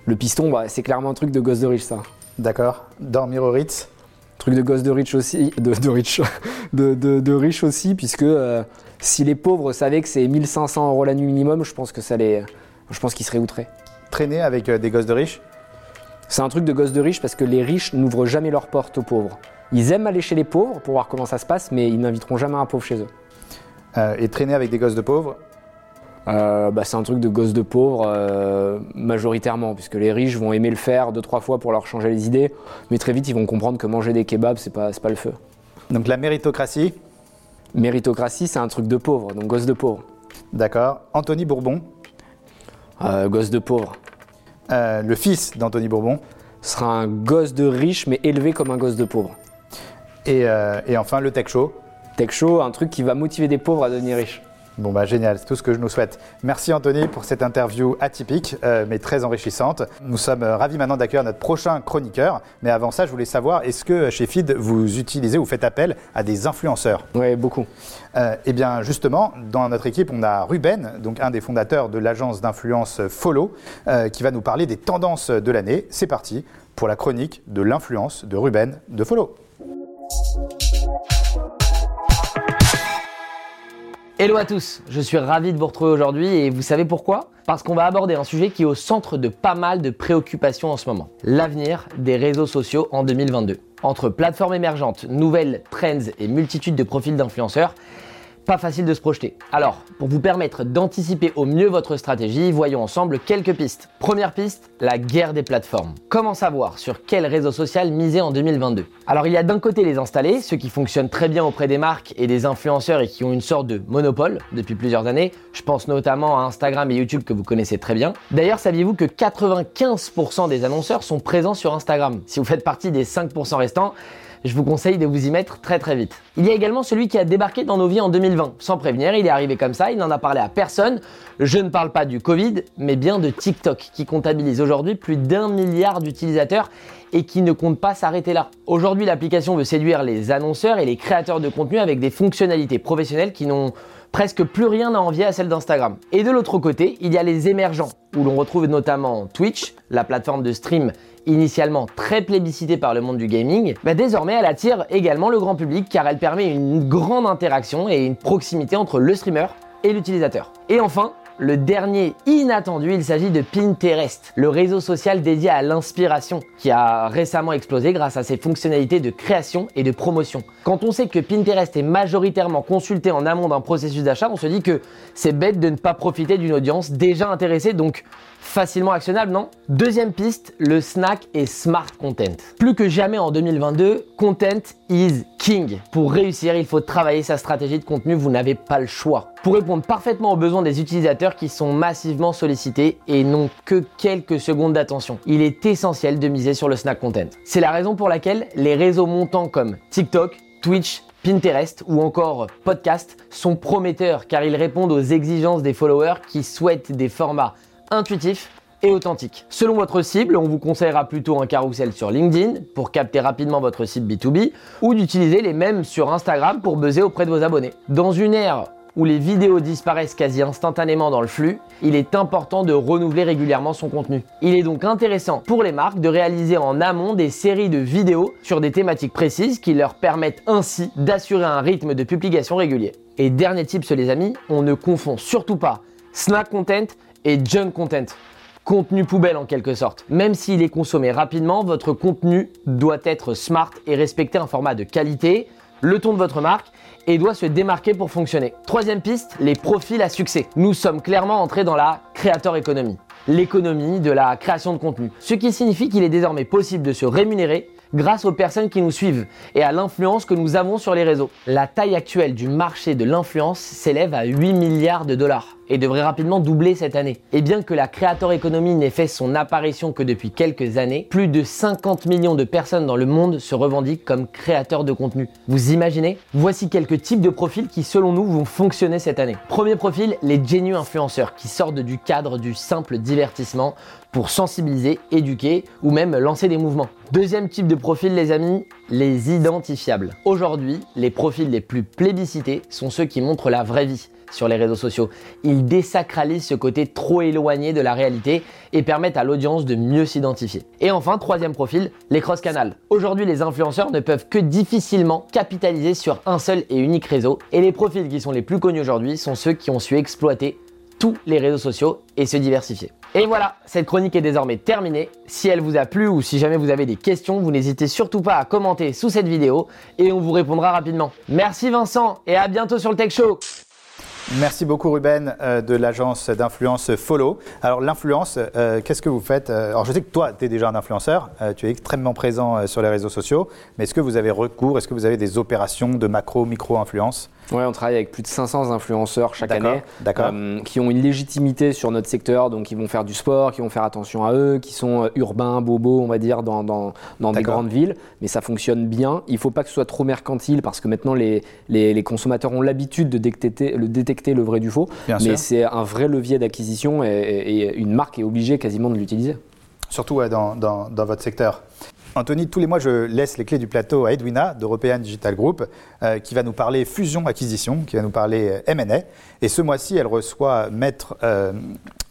Le piston, bah, c'est clairement un truc de gosse de riche, ça. D'accord. Dormir au Ritz Truc de gosse de riche aussi, de, de riche, de, de- de riche aussi, puisque euh, si les pauvres savaient que c'est 1500 euros la nuit minimum, je pense que ça les, je pense qu'ils seraient outrés. Traîner avec euh, des gosses de riches C'est un truc de gosse de riche parce que les riches n'ouvrent jamais leurs portes aux pauvres. Ils aiment aller chez les pauvres pour voir comment ça se passe, mais ils n'inviteront jamais un pauvre chez eux. Euh, et traîner avec des gosses de pauvres? Euh, bah, c'est un truc de gosse de pauvre euh, majoritairement, puisque les riches vont aimer le faire deux trois fois pour leur changer les idées, mais très vite ils vont comprendre que manger des kebabs c'est pas c'est pas le feu. Donc la méritocratie? Méritocratie c'est un truc de pauvre, donc gosse de pauvre. D'accord. Anthony Bourbon? Gosse de pauvre. Le fils d'Anthony Bourbon? Sera un gosse de riche mais élevé comme un gosse de pauvre. Et, euh, et enfin le tech show. Tech show, un truc qui va motiver des pauvres à devenir riches. Bon bah génial, c'est tout ce que je nous souhaite. Merci Anthony pour cette interview atypique euh, mais très enrichissante. Nous sommes euh, ravis maintenant d'accueillir notre prochain chroniqueur. Mais avant ça, je voulais savoir, est-ce que chez Feed, vous utilisez ou faites appel à des influenceurs? Oui, beaucoup. Euh, eh bien justement, dans notre équipe, on a Ruben, donc un des fondateurs de l'agence d'influence Follow, euh, qui va nous parler des tendances de l'année. C'est parti pour la chronique de l'influence de Ruben de Follow. Hello à tous, je suis ravi de vous retrouver aujourd'hui et vous savez pourquoi? Parce qu'on va aborder un sujet qui est au centre de pas mal de préoccupations en ce moment. L'avenir des réseaux sociaux en 2022. Entre plateformes émergentes, nouvelles trends et multitude de profils d'influenceurs, pas facile de se projeter. Alors, pour vous permettre d'anticiper au mieux votre stratégie, voyons ensemble quelques pistes. Première piste, la guerre des plateformes. Comment savoir sur quel réseau social miser en 2022 Alors, il y a d'un côté les installés, ceux qui fonctionnent très bien auprès des marques et des influenceurs et qui ont une sorte de monopole depuis plusieurs années. Je pense notamment à Instagram et YouTube que vous connaissez très bien. D'ailleurs, saviez-vous que 95% des annonceurs sont présents sur Instagram? Si vous faites partie des 5% restants, je vous conseille de vous y mettre très très vite. Il y a également celui qui a débarqué dans nos vies en 2020, sans prévenir, il est arrivé comme ça, il n'en a parlé à personne. Je ne parle pas du Covid, mais bien de TikTok, qui comptabilise aujourd'hui plus d'un milliard d'utilisateurs et qui ne compte pas s'arrêter là. Aujourd'hui, l'application veut séduire les annonceurs et les créateurs de contenu avec des fonctionnalités professionnelles qui n'ont presque plus rien à envier à celle d'Instagram. Et de l'autre côté, il y a les émergents, où l'on retrouve notamment Twitch, la plateforme de stream initialement très plébiscitée par le monde du gaming, bah désormais elle attire également le grand public car elle permet une grande interaction et une proximité entre le streamer et l'utilisateur. Et enfin, le dernier inattendu, il s'agit de Pinterest, le réseau social dédié à l'inspiration, qui a récemment explosé grâce à ses fonctionnalités de création et de promotion. Quand on sait que Pinterest est majoritairement consulté en amont d'un processus d'achat, on se dit que c'est bête de ne pas profiter d'une audience déjà intéressée, donc facilement actionnable, non? Deuxième piste, le snack et smart content. Plus que jamais en 2022, content is king. Pour réussir, il faut travailler sa stratégie de contenu, vous n'avez pas le choix. Pour répondre parfaitement aux besoins des utilisateurs qui sont massivement sollicités et n'ont que quelques secondes d'attention, il est essentiel de miser sur le snack content. C'est la raison pour laquelle les réseaux montants comme TikTok, Twitch, Pinterest ou encore podcast sont prometteurs car ils répondent aux exigences des followers qui souhaitent des formats intuitifs et authentiques. Selon votre cible, on vous conseillera plutôt un carrousel sur LinkedIn pour capter rapidement votre cible B2B ou d'utiliser les mêmes sur Instagram pour buzzer auprès de vos abonnés. Dans une ère où les vidéos disparaissent quasi instantanément dans le flux, il est important de renouveler régulièrement son contenu. Il est donc intéressant pour les marques de réaliser en amont des séries de vidéos sur des thématiques précises qui leur permettent ainsi d'assurer un rythme de publication régulier. Et dernier tips les amis, on ne confond surtout pas snack content et junk content. Contenu poubelle en quelque sorte. Même s'il est consommé rapidement, votre contenu doit être smart et respecter un format de qualité, le ton de votre marque et doit se démarquer pour fonctionner. Troisième piste, les profils à succès. Nous sommes clairement entrés dans la créateur économie, l'économie de la création de contenu. Ce qui signifie qu'il est désormais possible de se rémunérer grâce aux personnes qui nous suivent et à l'influence que nous avons sur les réseaux. La taille actuelle du marché de l'influence s'élève à 8 milliards de dollars et devrait rapidement doubler cette année. Et bien que la Creator Economy n'ait fait son apparition que depuis quelques années, plus de 50 millions de personnes dans le monde se revendiquent comme créateurs de contenu. Vous imaginez? Voici quelques types de profils qui selon nous vont fonctionner cette année. Premier profil, les génieux influenceurs qui sortent du cadre du simple divertissement pour sensibiliser, éduquer ou même lancer des mouvements. Deuxième type de profil les amis, les identifiables. Aujourd'hui, les profils les plus plébiscités sont ceux qui montrent la vraie vie sur les réseaux sociaux. Ils désacralisent ce côté trop éloigné de la réalité et permettent à l'audience de mieux s'identifier. Et enfin, troisième profil, les cross-canals. Aujourd'hui, les influenceurs ne peuvent que difficilement capitaliser sur un seul et unique réseau. Et les profils qui sont les plus connus aujourd'hui sont ceux qui ont su exploiter tous les réseaux sociaux et se diversifier. Et voilà, cette chronique est désormais terminée. Si elle vous a plu ou si jamais vous avez des questions, vous n'hésitez surtout pas à commenter sous cette vidéo et on vous répondra rapidement. Merci Vincent et à bientôt sur le Tech Show Merci beaucoup Ruben euh, de l'agence d'influence Follow. Alors l'influence, euh, qu'est-ce que vous faites Euh, Alors je sais que toi, tu es déjà un influenceur, tu es extrêmement présent sur les réseaux sociaux, mais est-ce que vous avez recours, est-ce que vous avez des opérations de macro, micro-influence? Ouais, on travaille avec plus de 500 influenceurs chaque année d'accord. euh, qui ont une légitimité sur notre secteur, donc qui vont faire du sport, qui vont faire attention à eux, qui sont euh, urbains, bobos, on va dire, dans, dans, dans des grandes villes. Mais ça fonctionne bien. Il ne faut pas que ce soit trop mercantile parce que maintenant les, les, les consommateurs ont l'habitude de détecter, le détecter le vrai du faux. Bien mais c'est un vrai levier d'acquisition et, et une marque est obligée quasiment de l'utiliser. Surtout ouais, dans, dans- dans votre secteur. Anthony, tous les mois, je laisse les clés du plateau à Edwina d'European Digital Group, euh, qui va nous parler fusion-acquisition, qui va nous parler euh, M&A. Et ce mois-ci, elle reçoit maître euh,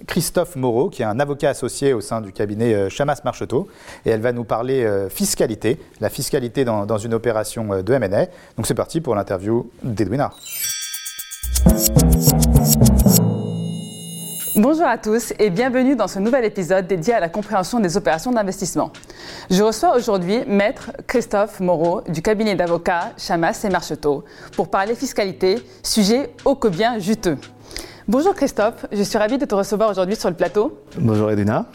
Christophe Moreau, qui est un avocat associé au sein du cabinet Chamas Marcheteau. Et elle va nous parler fiscalité, la fiscalité dans, dans une opération de M&A. Donc c'est parti pour l'interview d'Edwina. Bonjour à tous et bienvenue dans ce nouvel épisode dédié à la compréhension des opérations d'investissement. Je reçois aujourd'hui Maître Christophe Moreau du cabinet d'avocats Chamas et Marcheteau pour parler fiscalité, sujet ô que bien juteux. Bonjour Christophe, je suis ravie de te recevoir aujourd'hui sur le plateau. Bonjour Edina,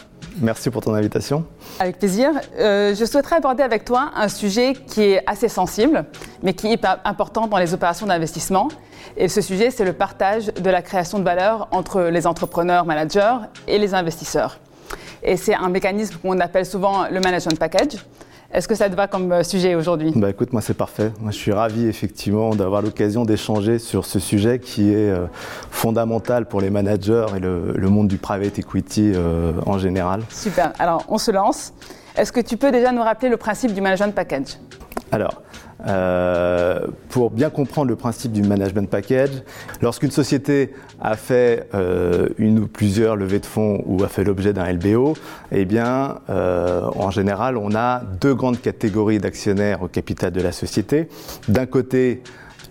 merci pour ton invitation. Avec plaisir. Euh, je souhaiterais aborder avec toi un sujet qui est assez sensible, mais qui est important dans les opérations d'investissement. Et ce sujet, c'est le partage de la création de valeur entre les entrepreneurs, managers et les investisseurs. Et c'est un mécanisme qu'on appelle souvent le management package. Est-ce que ça te va comme euh, sujet aujourd'hui? Bah écoute, moi c'est parfait. Moi je suis ravi effectivement d'avoir l'occasion d'échanger sur ce sujet qui est euh, fondamental pour les managers et le, le monde du private equity euh, en général. Super. Alors, on se lance. Est-ce que tu peux déjà nous rappeler le principe du management package? Alors, euh, pour bien comprendre le principe du management package, lorsqu'une société a fait euh, une ou plusieurs levées de fonds ou a fait l'objet d'un LBO, eh bien, euh, en général, on a deux grandes catégories d'actionnaires au capital de la société. D'un côté,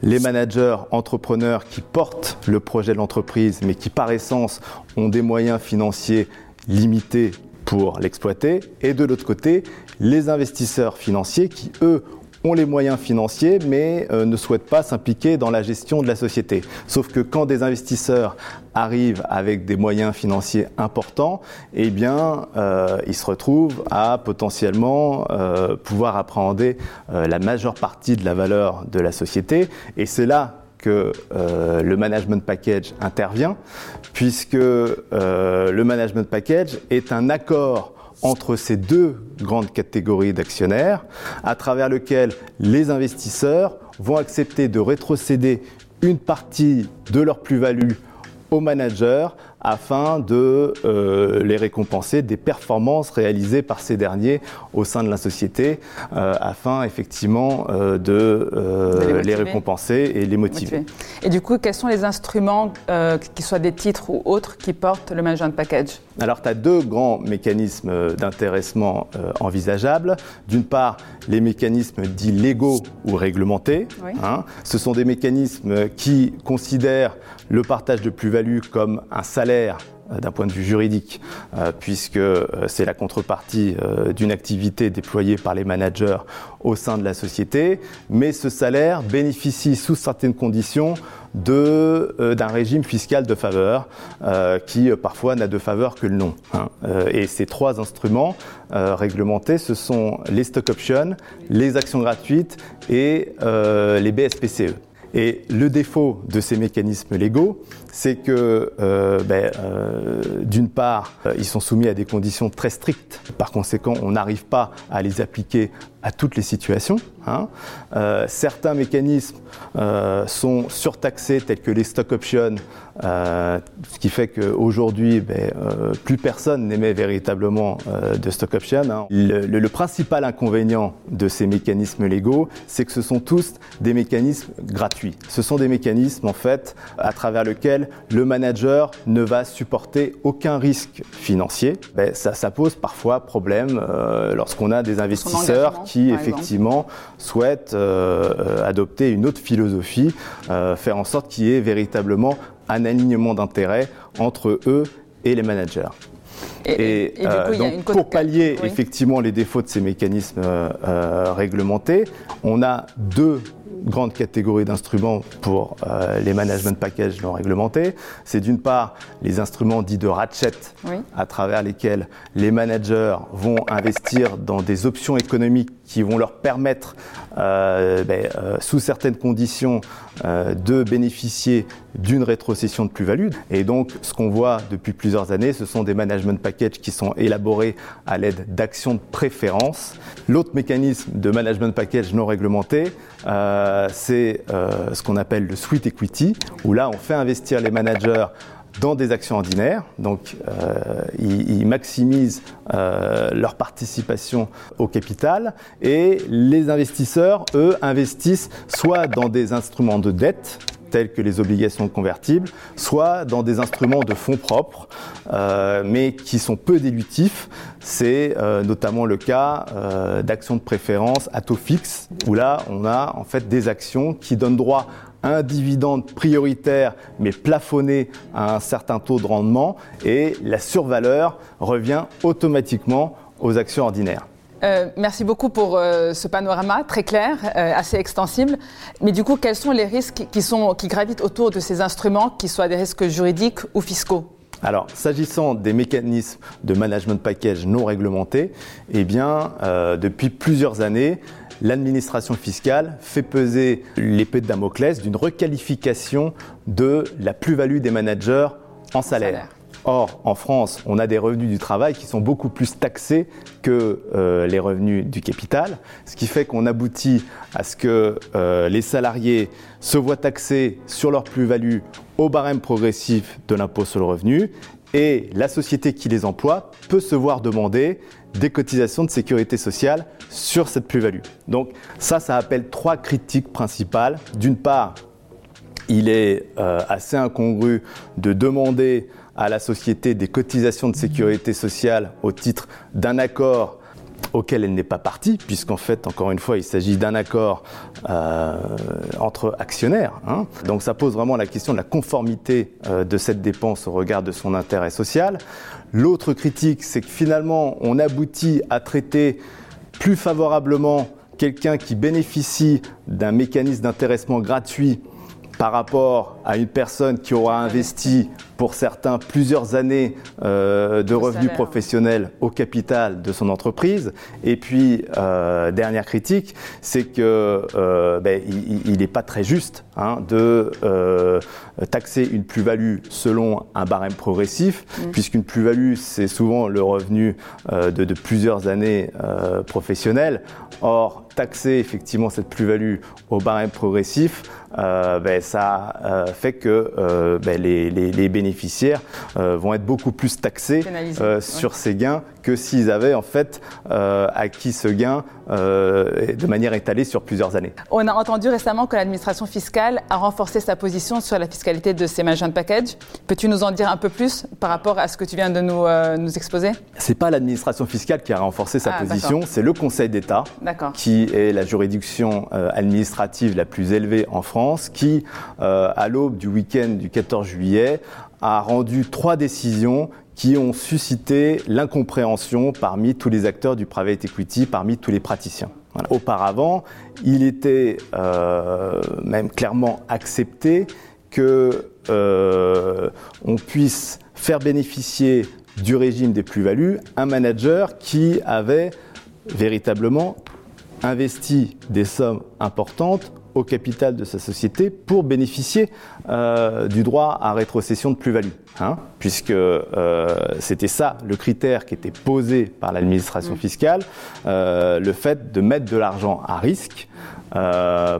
les managers, entrepreneurs qui portent le projet de l'entreprise, mais qui par essence ont des moyens financiers limités pour l'exploiter. Et de l'autre côté, les investisseurs financiers qui, eux, ont les moyens financiers mais euh, ne souhaitent pas s'impliquer dans la gestion de la société. Sauf que quand des investisseurs arrivent avec des moyens financiers importants, eh bien, euh, ils se retrouvent à potentiellement euh, pouvoir appréhender la majeure partie de la valeur de la société. Et c'est là que le management package intervient, puisque le management package est un accord entre ces deux grandes catégories d'actionnaires, à travers lequel les investisseurs vont accepter de rétrocéder une partie de leur plus-value aux managers afin de euh, les récompenser des performances réalisées par ces derniers au sein de la société, euh, afin effectivement euh, de, les récompenser et les motiver. Et du coup, quels sont les instruments, qu'ils soient des titres ou autres, qui portent le management package? Alors, tu as deux grands mécanismes d'intéressement envisageables. D'une part, les mécanismes dits légaux ou réglementés. Oui. hein. Ce sont des mécanismes qui considèrent le partage de plus-value comme un salaire euh, d'un point de vue juridique, euh, puisque euh, c'est la contrepartie d'une activité déployée par les managers au sein de la société, mais ce salaire bénéficie sous certaines conditions d'un régime fiscal de faveur qui parfois n'a de faveur que le nom. hein. Et ces trois instruments réglementés, ce sont les stock options, les actions gratuites et les BSPCE. Et le défaut de ces mécanismes légaux, c'est que, euh, ben, euh, d'une part, euh, ils sont soumis à des conditions très strictes. Par conséquent, on n'arrive pas à les appliquer à toutes les situations. hein. Euh, certains mécanismes euh, sont surtaxés, tels que les stock options, euh, ce qui fait qu'aujourd'hui, ben, plus personne n'émet véritablement de stock options. hein. Le, le- le principal inconvénient de ces mécanismes légaux, c'est que ce sont tous des mécanismes gratuits. Ce sont des mécanismes, en fait, à travers lesquels le manager ne va supporter aucun risque financier. Ben, ça, ça pose parfois problème euh, lorsqu'on a des investisseurs qui, exemple. effectivement, souhaitent euh, euh, adopter une autre philosophie, euh, faire en sorte qu'il y ait véritablement un alignement d'intérêts entre eux et les managers. Et- coup, donc, une pour pallier Oui. effectivement les défauts de ces mécanismes euh, réglementés, on a deux grandes catégories d'instruments pour euh, les management packages non réglementés. C'est d'une part les instruments dits de ratchet, Oui. à travers lesquels les managers vont investir dans des options économiques qui vont leur permettre, euh, ben, euh, sous certaines conditions, euh, de bénéficier d'une rétrocession de plus-value. Et donc, ce qu'on voit depuis plusieurs années, ce sont des management packages qui sont élaborés à l'aide d'actions de préférence. L'autre mécanisme de management package non réglementé, euh, c'est euh, ce qu'on appelle le sweet equity, où là, on fait investir les managers dans des actions ordinaires. Donc, euh, ils, ils maximisent euh, leur participation au capital et les investisseurs, eux, investissent soit dans des instruments de dette tels que les obligations convertibles, soit dans des instruments de fonds propres, euh, mais qui sont peu dilutifs. C'est euh, notamment le cas d'actions de préférence à taux fixe, où là, on a en fait des actions qui donnent droit un dividende prioritaire, mais plafonné à un certain taux de rendement, et la survaleur revient automatiquement aux actions ordinaires. Euh, merci beaucoup pour euh, ce panorama très clair, euh, assez extensible. Mais du coup, quels sont les risques qui, sont, qui gravitent autour de ces instruments, qu'ils soient des risques juridiques ou fiscaux? Alors, s'agissant des mécanismes de management package non réglementés, eh bien, depuis plusieurs années, l'administration fiscale fait peser l'épée de Damoclès d'une requalification de la plus-value des managers en salaire. Or, en France, on a des revenus du travail qui sont beaucoup plus taxés que euh, les revenus du capital, ce qui fait qu'on aboutit à ce que euh, les salariés se voient taxés sur leur plus-value au barème progressif de l'impôt sur le revenu et la société qui les emploie peut se voir demander des cotisations de sécurité sociale sur cette plus-value. Donc ça, ça appelle trois critiques principales. D'une part, il est euh, assez incongru de demander à la société des cotisations de sécurité sociale au titre d'un accord auquel elle n'est pas partie, puisqu'en fait, encore une fois, il s'agit d'un accord euh, entre actionnaires. hein. Donc ça pose vraiment la question de la conformité euh, de cette dépense au regard de son intérêt social. L'autre critique, c'est que finalement, on aboutit à traiter plus favorablement quelqu'un qui bénéficie d'un mécanisme d'intéressement gratuit par rapport à une personne qui aura investi pour certains plusieurs années euh, de revenus professionnels au capital de son entreprise. Et puis, euh, dernière critique, c'est que euh, ben, il n'est pas très juste hein, de taxer une plus-value selon un barème progressif, Mm. puisqu'une plus-value, c'est souvent le revenu de, de plusieurs années professionnelles. Or, taxer effectivement cette plus-value au barème progressif, ben, ça fait que ben, les, les- les bénéficiaires euh, vont être beaucoup plus taxés euh, sur ces gains que s'ils avaient en fait euh, acquis ce gain euh, de manière étalée sur plusieurs années. On a entendu récemment que l'administration fiscale a renforcé sa position sur la fiscalité de ces management packages. Peux-tu nous en dire un peu plus par rapport à ce que tu viens de nous, euh, nous exposer? C'est pas l'administration fiscale qui a renforcé sa Ah, position, c'est le Conseil d'État qui est la juridiction administrative la plus élevée en France, qui, à l'aube du week-end du 14 juillet, a rendu trois décisions qui ont suscité l'incompréhension parmi tous les acteurs du private equity, parmi tous les praticiens. Auparavant, il était euh, même clairement accepté que euh, on puisse faire bénéficier du régime des plus-values un manager qui avait véritablement investi des sommes importantes au capital de sa société pour bénéficier euh, du droit à rétrocession de plus-value. hein, puisque euh, c'était ça le critère qui était posé par l'administration fiscale, euh, le fait de mettre de l'argent à risque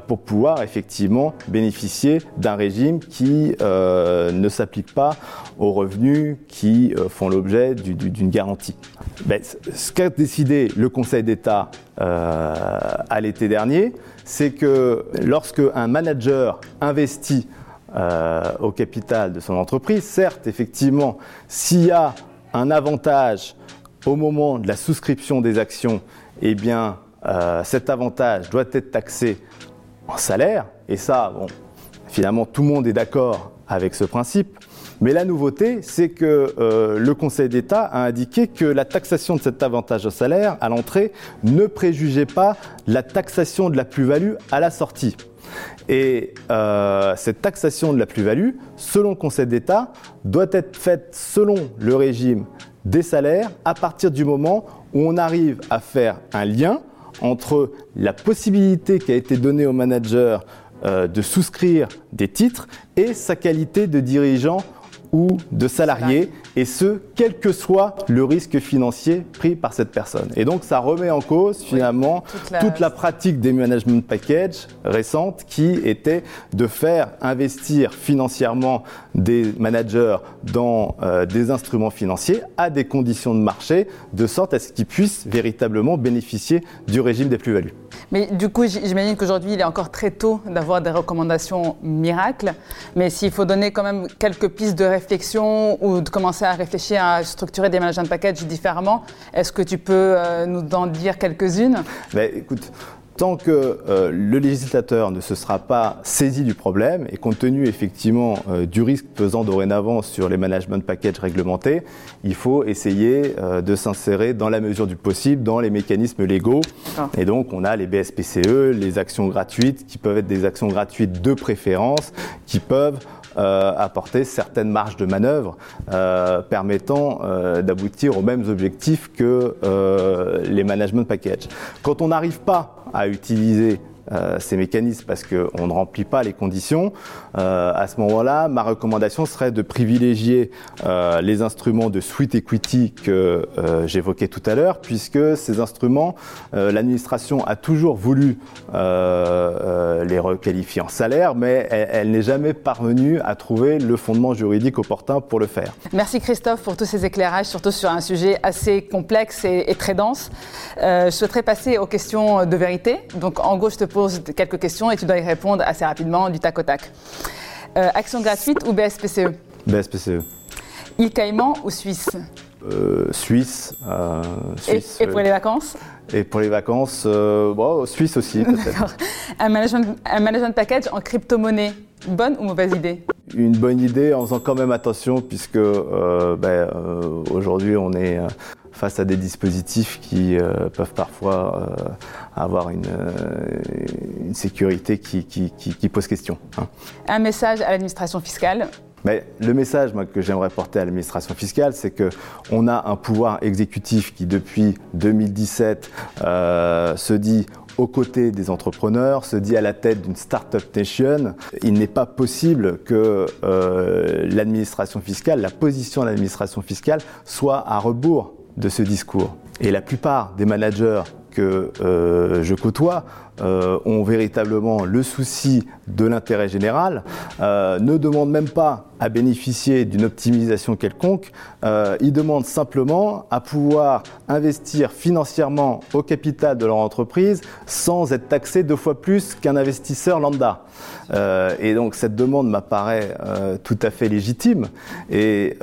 pour pouvoir effectivement bénéficier d'un régime qui ne s'applique pas aux revenus qui font l'objet du- du- d'une garantie. Ben, ce qu'a décidé le Conseil d'État à l'été dernier, c'est que lorsque un manager investit euh, au capital de son entreprise, certes, effectivement, s'il y a un avantage au moment de la souscription des actions, eh euh, cet avantage doit être taxé en salaire. Et ça, bon, finalement, tout le monde est d'accord avec ce principe. Mais la nouveauté, c'est que euh, le Conseil d'État a indiqué que la taxation de cet avantage au salaire à l'entrée ne préjugeait pas la taxation de la plus-value à la sortie. Et euh, cette taxation de la plus-value, selon le Conseil d'État, doit être faite selon le régime des salaires à partir du moment où on arrive à faire un lien entre la possibilité qui a été donnée au manager euh, de souscrire des titres et sa qualité de dirigeant ou de salarié, et ce, quel que soit le risque financier pris par cette personne. Et donc ça remet en cause finalement toute la- toute la pratique des management packages récentes qui était de faire investir financièrement des managers dans euh, des instruments financiers à des conditions de marché, de sorte à ce qu'ils puissent véritablement bénéficier du régime des plus-values. Mais du coup, j'imagine qu'aujourd'hui, il est encore très tôt d'avoir des recommandations miracles. Mais s'il faut donner quand même quelques pistes de réflexion ou de commencer à réfléchir à structurer des management packages différemment, est-ce que tu peux euh, nous en dire quelques-unes? Ben, écoute, tant que euh, le législateur ne se sera pas saisi du problème et compte tenu effectivement euh, du risque pesant dorénavant sur les management packages réglementés, il faut essayer euh, de s'insérer dans la mesure du possible dans les mécanismes légaux. Ah. Et donc on a les BSPCE, les actions gratuites qui peuvent être des actions gratuites de préférence, qui peuvent apporter certaines marges de manœuvre euh, permettant euh, d'aboutir aux mêmes objectifs que euh, les management packages. Quand on n'arrive pas à utiliser euh, ces mécanismes parce qu'on ne remplit pas les conditions, euh, à ce moment-là, ma recommandation serait de privilégier euh, les instruments de sweet equity que euh, j'évoquais tout à l'heure, puisque ces instruments, euh, l'administration a toujours voulu euh, euh, les requalifier en salaire, mais elle, n'est jamais parvenue à trouver le fondement juridique opportun pour le faire. Merci Christophe pour tous ces éclairages, surtout sur un sujet assez complexe et, très dense. Euh, je souhaiterais passer aux questions de vérité. Donc en gros, je te pose quelques questions et tu dois y répondre assez rapidement, du tac au tac. Euh, action gratuite ou BSPCE BSPCE. Île Caïman ou Suisse? Euh, Suisse, euh, Suisse, et pour les vacances? Et pour les vacances, euh, bon, Suisse aussi peut-être. un management, un management package en crypto-monnaie, bonne ou mauvaise idée? Une bonne idée en faisant quand même attention puisque euh, ben, euh, aujourd'hui on est face à des dispositifs qui euh, peuvent parfois euh, avoir une, euh, une sécurité qui, qui- qui- qui pose question. hein. Un message à l'administration fiscale Mais le message moi, que j'aimerais porter à l'administration fiscale, c'est que on a un pouvoir exécutif qui, depuis 2017, euh, se dit aux côtés des entrepreneurs, se dit à la tête d'une start-up nation. Il n'est pas possible que euh, l'administration fiscale, la position de l'administration fiscale, soit à rebours de ce discours. Et la plupart des managers que euh, je côtoie euh, ont véritablement le souci de l'intérêt général, euh, ne demandent même pas à bénéficier d'une optimisation quelconque, euh, ils demandent simplement à pouvoir investir financièrement au capital de leur entreprise sans être taxés deux fois plus qu'un investisseur lambda. Euh, et donc cette demande m'apparaît euh, tout à fait légitime et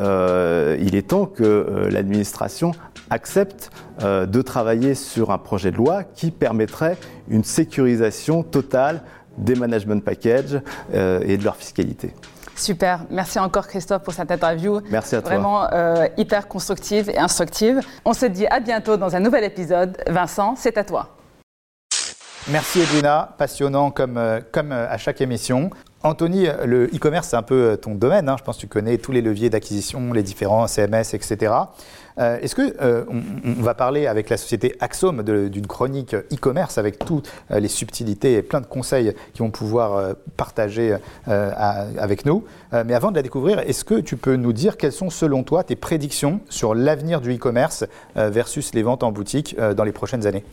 il est temps que l'administration accepte de travailler sur un projet de loi qui permettrait une sécurisation totale des management packages et de leur fiscalité. Super, merci encore Christophe pour cette interview. Merci à toi. Vraiment euh, hyper constructive et instructive. On se dit à bientôt dans un nouvel épisode. Vincent, c'est à toi. Merci Edwina, passionnant comme, euh, comme euh, à chaque émission. Anthony, le e-commerce, c'est un peu ton domaine. hein. Je pense que tu connais tous les leviers d'acquisition, les différents CMS, etc. Euh, Est-ce que euh, on, va parler avec la société Axome d'une chronique e-commerce avec toutes euh, les subtilités et plein de conseils qui vont pouvoir partager avec nous. Mais avant de la découvrir, est-ce que tu peux nous dire quelles sont selon toi tes prédictions sur l'avenir du e-commerce versus les ventes en boutique dans les prochaines années?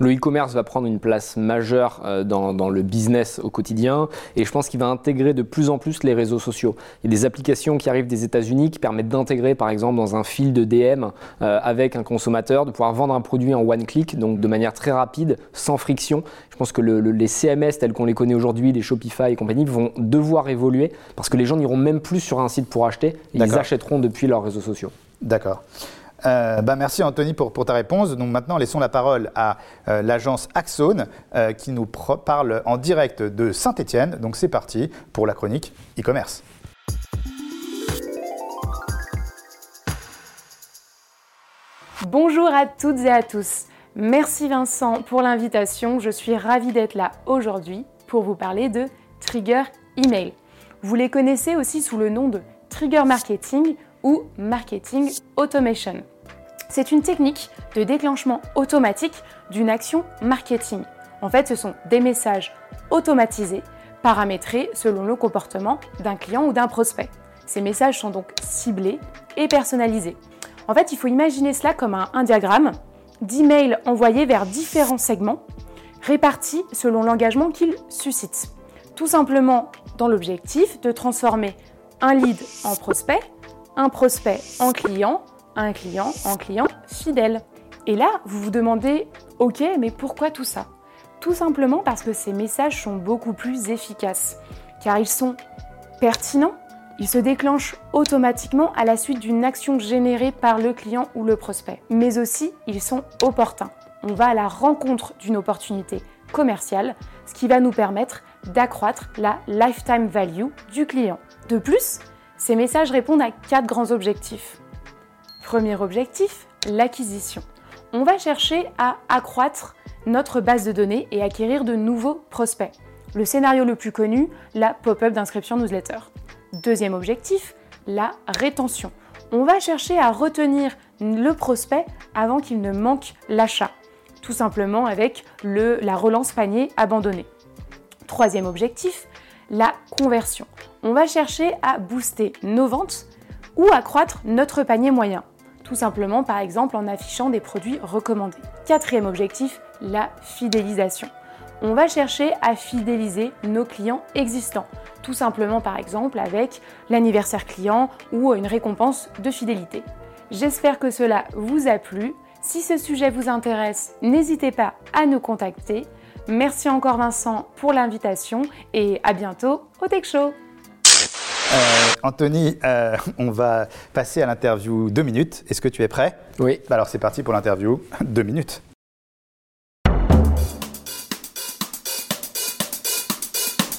Le e-commerce va prendre une place majeure euh, dans, dans le business au quotidien et je pense qu'il va intégrer de plus en plus les réseaux sociaux. Il y a des applications qui arrivent des États-Unis qui permettent d'intégrer par exemple dans un fil de DM euh, avec un consommateur, de pouvoir vendre un produit en one click, donc de manière très rapide, sans friction. Je pense que le- le- les CMS tels qu'on les connaît aujourd'hui, les Shopify et compagnie, vont devoir évoluer parce que les gens n'iront même plus sur un site pour acheter, ils achèteront depuis leurs réseaux sociaux. D'accord. Euh, bah, merci Anthony pour, ta réponse. Donc maintenant, laissons la parole à euh, l'agence Axone euh, qui nous parle en direct de Saint-Étienne. Donc c'est parti pour la chronique e-commerce. Bonjour à toutes et à tous. Merci Vincent pour l'invitation. Je suis ravie d'être là aujourd'hui pour vous parler de trigger email. Vous les connaissez aussi sous le nom de trigger marketing ou marketing automation. C'est une technique de déclenchement automatique d'une action marketing. En fait, ce sont des messages automatisés, paramétrés selon le comportement d'un client ou d'un prospect. Ces messages sont donc ciblés et personnalisés. En fait, il faut imaginer cela comme un, un diagramme d'emails envoyés vers différents segments, répartis selon l'engagement qu'ils suscitent. Tout simplement dans l'objectif de transformer un lead en prospect, un prospect en client, un client en client fidèle. Et là, vous vous demandez, ok, mais pourquoi tout ça? Tout simplement parce que ces messages sont beaucoup plus efficaces, car ils sont pertinents, ils se déclenchent automatiquement à la suite d'une action générée par le client ou le prospect, mais aussi ils sont opportuns. On va à la rencontre d'une opportunité commerciale, ce qui va nous permettre d'accroître la lifetime value du client. De plus, ces messages répondent à quatre grands objectifs. Premier objectif, l'acquisition. On va chercher à accroître notre base de données et acquérir de nouveaux prospects. Le scénario le plus connu, la pop-up d'inscription newsletter. Deuxième objectif, la rétention. On va chercher à retenir le prospect avant qu'il ne manque l'achat, tout simplement avec le, la relance panier abandonnée. Troisième objectif, la conversion. On va chercher à booster nos ventes ou accroître notre panier moyen, tout simplement par exemple en affichant des produits recommandés. Quatrième objectif, la fidélisation. On va chercher à fidéliser nos clients existants, tout simplement par exemple avec l'anniversaire client ou une récompense de fidélité. J'espère que cela vous a plu. Si ce sujet vous intéresse, n'hésitez pas à nous contacter. Merci encore Vincent pour l'invitation et à bientôt au Tech Show. Euh, Anthony, euh, on va passer à l'interview deux minutes. Est-ce que tu es prêt? Oui. Bah alors c'est parti pour l'interview deux minutes.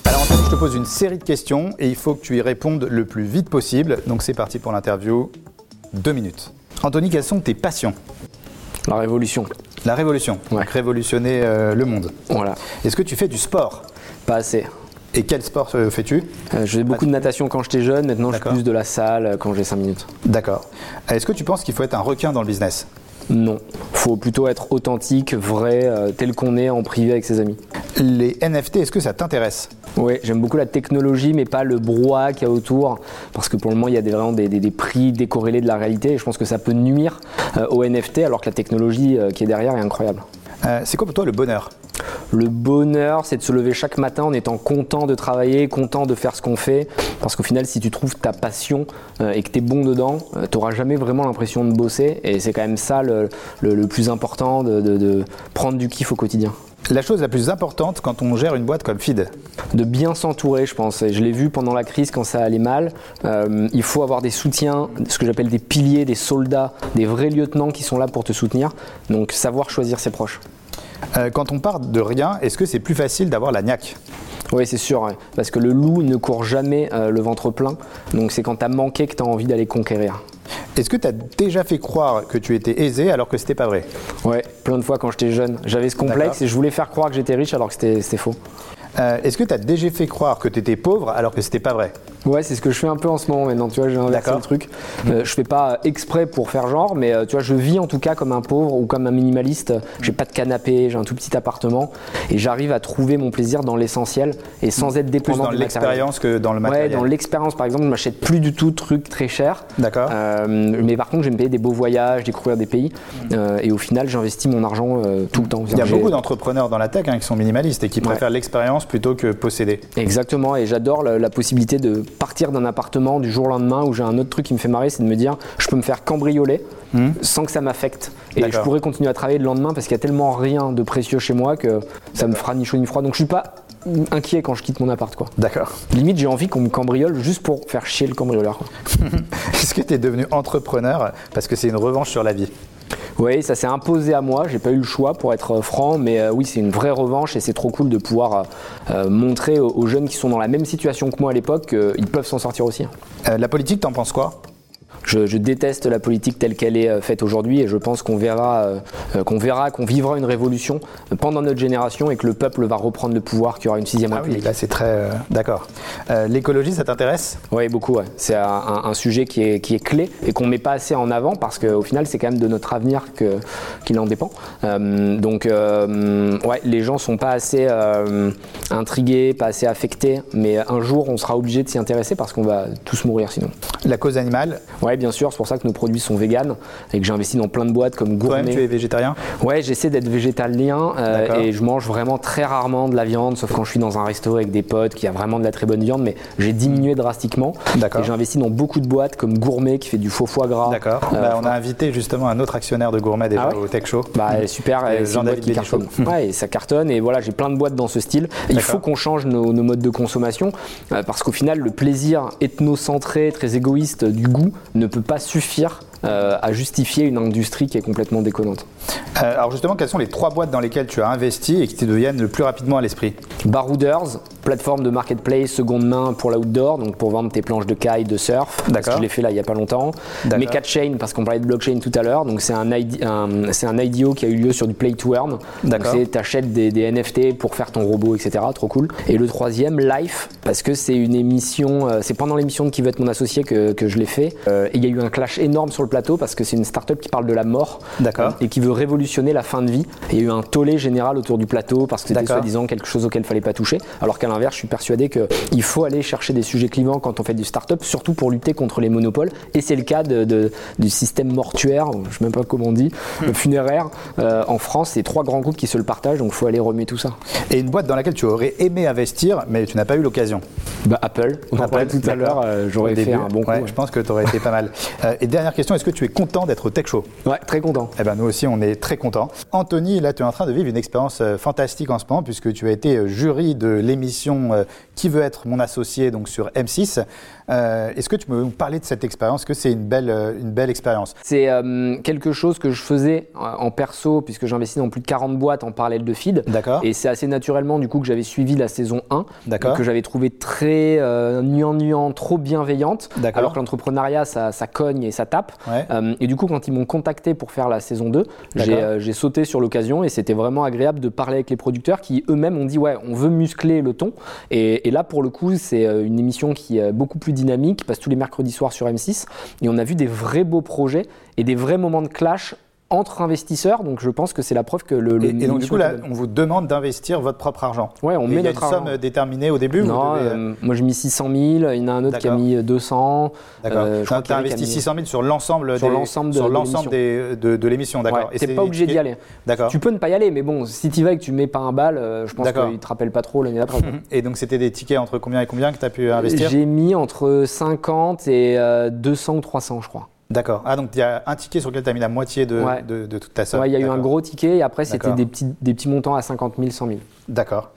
Alors Anthony, je te pose une série de questions et il faut que tu y répondes le plus vite possible. Donc c'est parti pour l'interview deux minutes. Anthony, quelles sont tes passions? La révolution. La révolution. Donc révolutionner euh, le monde. Voilà. Est-ce que tu fais du sport? Pas assez. Et quel sport euh, fais-tu? Euh, je faisais beaucoup de natation quand j'étais jeune, maintenant je fais plus de la salle euh, quand j'ai 5 minutes. D'accord. Est-ce que tu penses qu'il faut être un requin dans le business? Non. Faut plutôt être authentique, vrai, euh, tel qu'on est en privé avec ses amis. Les NFT, est-ce que ça t'intéresse? Oui, j'aime beaucoup la technologie, mais pas le brouhaha qu'il y a autour. Parce que pour le moment, il y a des, vraiment des, des- des prix décorrélés de la réalité. Et je pense que ça peut nuire euh, aux NFT, alors que la technologie qui est derrière est incroyable. C'est quoi pour toi le bonheur? Le bonheur, c'est de se lever chaque matin en étant content de travailler, content de faire ce qu'on fait. Parce qu'au final, si tu trouves ta passion euh, et que tu es bon dedans, tu n'auras jamais vraiment l'impression de bosser. Et c'est quand même ça le, le- le plus important, de, de- de prendre du kiff au quotidien. La chose la plus importante quand on gère une boîte comme Feed De bien s'entourer, je pense. Et je l'ai vu pendant la crise quand ça allait mal. Euh, il faut avoir des soutiens, ce que j'appelle des piliers, des soldats, des vrais lieutenants qui sont là pour te soutenir. Donc savoir choisir ses proches. Euh, Quand on part de rien, est-ce que c'est plus facile d'avoir la niaque? Oui, c'est sûr, ouais. parce que le loup ne court jamais euh, le ventre plein. Donc c'est quand tu as manqué que tu as envie d'aller conquérir. Est-ce que tu as déjà fait croire que tu étais aisé alors que c'était pas vrai? Ouais, plein de fois quand j'étais jeune. J'avais ce complexe et je voulais faire croire que j'étais riche alors que c'était faux. Euh, Est-ce que tu as déjà fait croire que tu étais pauvre alors que c'était pas vrai? Ouais, c'est ce que je fais un peu en ce moment maintenant. Tu vois, j'ai inversé le truc. Euh, je fais pas exprès pour faire genre, mais euh, tu vois, je vis en tout cas comme un pauvre ou comme un minimaliste. J'ai pas de canapé, j'ai un tout petit appartement et j'arrive à trouver mon plaisir dans l'essentiel et sans être Plus dépendant dans du matériel. l'expérience que dans le Ouais, matériel dans l'expérience, par exemple, je m'achète plus du tout de trucs très chers. D'accord. Euh, mais par contre, j'aime payer des beaux voyages, découvrir des pays. Et au final, j'investis mon argent tout le temps. Il y a beaucoup d'entrepreneurs dans la tech hein, qui sont minimalistes et qui préfèrent l'expérience plutôt que posséder. Exactement, et j'adore la, la possibilité de partir d'un appartement du jour au lendemain où j'ai un autre truc qui me fait marrer, c'est de me dire je peux me faire cambrioler sans que ça m'affecte. Et je pourrais continuer à travailler le lendemain parce qu'il y a tellement rien de précieux chez moi que ça me fera ni chaud ni froid. Donc je suis pas inquiet quand je quitte mon appart. quoi. D'accord. Limite, j'ai envie qu'on me cambriole juste pour faire chier le cambrioleur. Est-ce que tu es devenu entrepreneur parce que c'est une revanche sur la vie? Oui, ça s'est imposé à moi, j'ai pas eu le choix pour être franc, mais euh, oui, c'est une vraie revanche et c'est trop cool de pouvoir euh, euh, montrer aux, jeunes qui sont dans la même situation que moi à l'époque qu'ils peuvent s'en sortir aussi. Euh, La politique, t'en penses quoi? Je, je déteste la politique telle qu'elle est euh, faite aujourd'hui et je pense qu'on verra, euh, euh, qu'on verra, qu'on vivra une révolution pendant notre génération et que le peuple va reprendre le pouvoir, qu'il y aura une sixième Ah oui, république. là c'est très. euh, D'accord. Euh, L'écologie, ça t'intéresse? Oui, beaucoup. ouais. C'est un, sujet qui est, qui est clé et qu'on met pas assez en avant parce qu'au final, c'est quand même de notre avenir que- qu'il en dépend. Euh, donc, ouais, les gens sont pas assez intrigués, pas assez affectés, mais un jour, on sera obligé de s'y intéresser parce qu'on va tous mourir sinon. La cause animale? Ouais, bien sûr. C'est pour ça que nos produits sont véganes et que j'ai investi dans plein de boîtes comme Gourmet. Toi-même, tu es végétarien? Ouais, j'essaie d'être végétalien euh, et je mange vraiment très rarement de la viande, sauf quand je suis dans un resto avec des potes qui a vraiment de la très bonne viande, mais j'ai diminué drastiquement. D'accord. Et j'ai investi dans beaucoup de boîtes comme Gourmet qui fait du faux foie gras. D'accord. Euh, Bah, on a invité justement un autre actionnaire de Gourmet déjà Ah ouais au Tech Show. bah, super, Euh, et Jean-David qui cartonne. Ouais, et ça cartonne et voilà, j'ai plein de boîtes dans ce style. Il faut qu'on change nos, nos modes de consommation euh, parce qu'au final, le plaisir ethnocentré, très égoïste du goût ne peut pas suffire euh, à justifier une industrie qui est complètement déconnante. Euh, alors justement, quelles sont les trois boîtes dans lesquelles tu as investi et qui te deviennent le plus rapidement à l'esprit? Barouders, plateforme de marketplace seconde main pour l'outdoor, donc pour vendre tes planches de kite, de surf. D'accord. Je l'ai fait là il n'y a pas longtemps. Chain, parce qu'on parlait de blockchain tout à l'heure, donc c'est un, ID un- c'est un IDO qui a eu lieu sur du Play to Earn. Donc D'accord. c'est t'achètes des, des NFT pour faire ton robot, etc. Trop cool. Et le troisième, Life, parce que c'est une émission, euh, c'est pendant l'émission de qui veut être mon associé que, que je l'ai fait. Et il y a eu un clash énorme sur le plateau parce que c'est une startup qui parle de la mort D'accord. et qui veut révolutionner la fin de vie. Et il y a eu un tollé général autour du plateau parce que c'était D'accord. soi-disant quelque chose auquel il fallait pas toucher. Alors qu'à l'inverse, je suis persuadé qu'il faut aller chercher des sujets clivants quand on fait du start-up, surtout pour lutter contre les monopoles. Et c'est le cas de- de- du système mortuaire, je sais même pas comment on dit, Hmm. funéraire. Euh, en France, c'est trois grands groupes qui se le partagent, donc il faut aller remuer tout ça. Et une boîte dans laquelle tu aurais aimé investir, mais tu n'as pas eu l'occasion Bah, Apple, on en parlait tout à l'heure, euh, j'aurais Au fait un bon coup. Ouais, ouais. Je pense que tu aurais été pas mal. Euh, et dernière question, est-ce que tu es content d'être au Tech Show? Ouais, très content. Eh ben nous aussi, on est très contents. Anthony, là, tu es en train de vivre une expérience euh, fantastique en ce moment, puisque tu as été euh, jury de l'émission euh, Qui veut être mon associé, donc sur M6. Euh, Est-ce que tu peux nous parler de cette expérience? Que c'est une belle, une belle expérience? C'est euh, quelque chose que je faisais en perso, puisque j'investis dans plus de 40 boîtes en parallèle de feed. D'accord. Et c'est assez naturellement, du coup, que j'avais suivi la saison 1, D'accord. que j'avais trouvé très euh, nuant-nuant, trop bienveillante, D'accord. alors que l'entrepreneuriat, ça, ça cogne et ça tape. Ouais. Euh, et du coup, quand ils m'ont contacté pour faire la saison 2, j'ai D'accord. euh, j'ai sauté sur l'occasion et c'était vraiment agréable de parler avec les producteurs qui eux-mêmes ont dit ouais, on veut muscler le ton. Et, et là, pour le coup, c'est euh, une émission qui est beaucoup plus dynamique, qui passe tous les mercredis soirs sur M6 et on a vu des vrais beaux projets et des vrais moments de clash entre investisseurs. Donc je pense que c'est la preuve que le. le Et, donc, du coup, là, on vous demande d'investir votre propre argent. Ouais, on Et met il y a notre une somme argent. déterminée au début Non, devez, euh, euh, moi j'ai mis 600 000, il y en a un autre qui a D'accord. mis 200. D'accord. euh, crois tu as investi mis- 600 000 sur l'ensemble Sur l'ensemble de- de de, l'émission, d'accord. Ouais, t'es c'est pas obligé d'y aller. D'accord. Tu peux ne pas y aller, mais bon, si tu vas et que tu mets pas un bal, je pense D'accord. qu'ils te rappellent pas trop l'année d'après. Et donc, c'était des tickets entre combien et combien que tu as pu investir? J'ai mis entre 50 et euh, 200 ou 300, je crois. D'accord. Ah, donc il y a un ticket sur lequel tu as mis la moitié de, Ouais. de, de toute ta somme. Il y a eu un gros ticket et après c'était des petits, des petits montants à 50 000, 100 000. D'accord.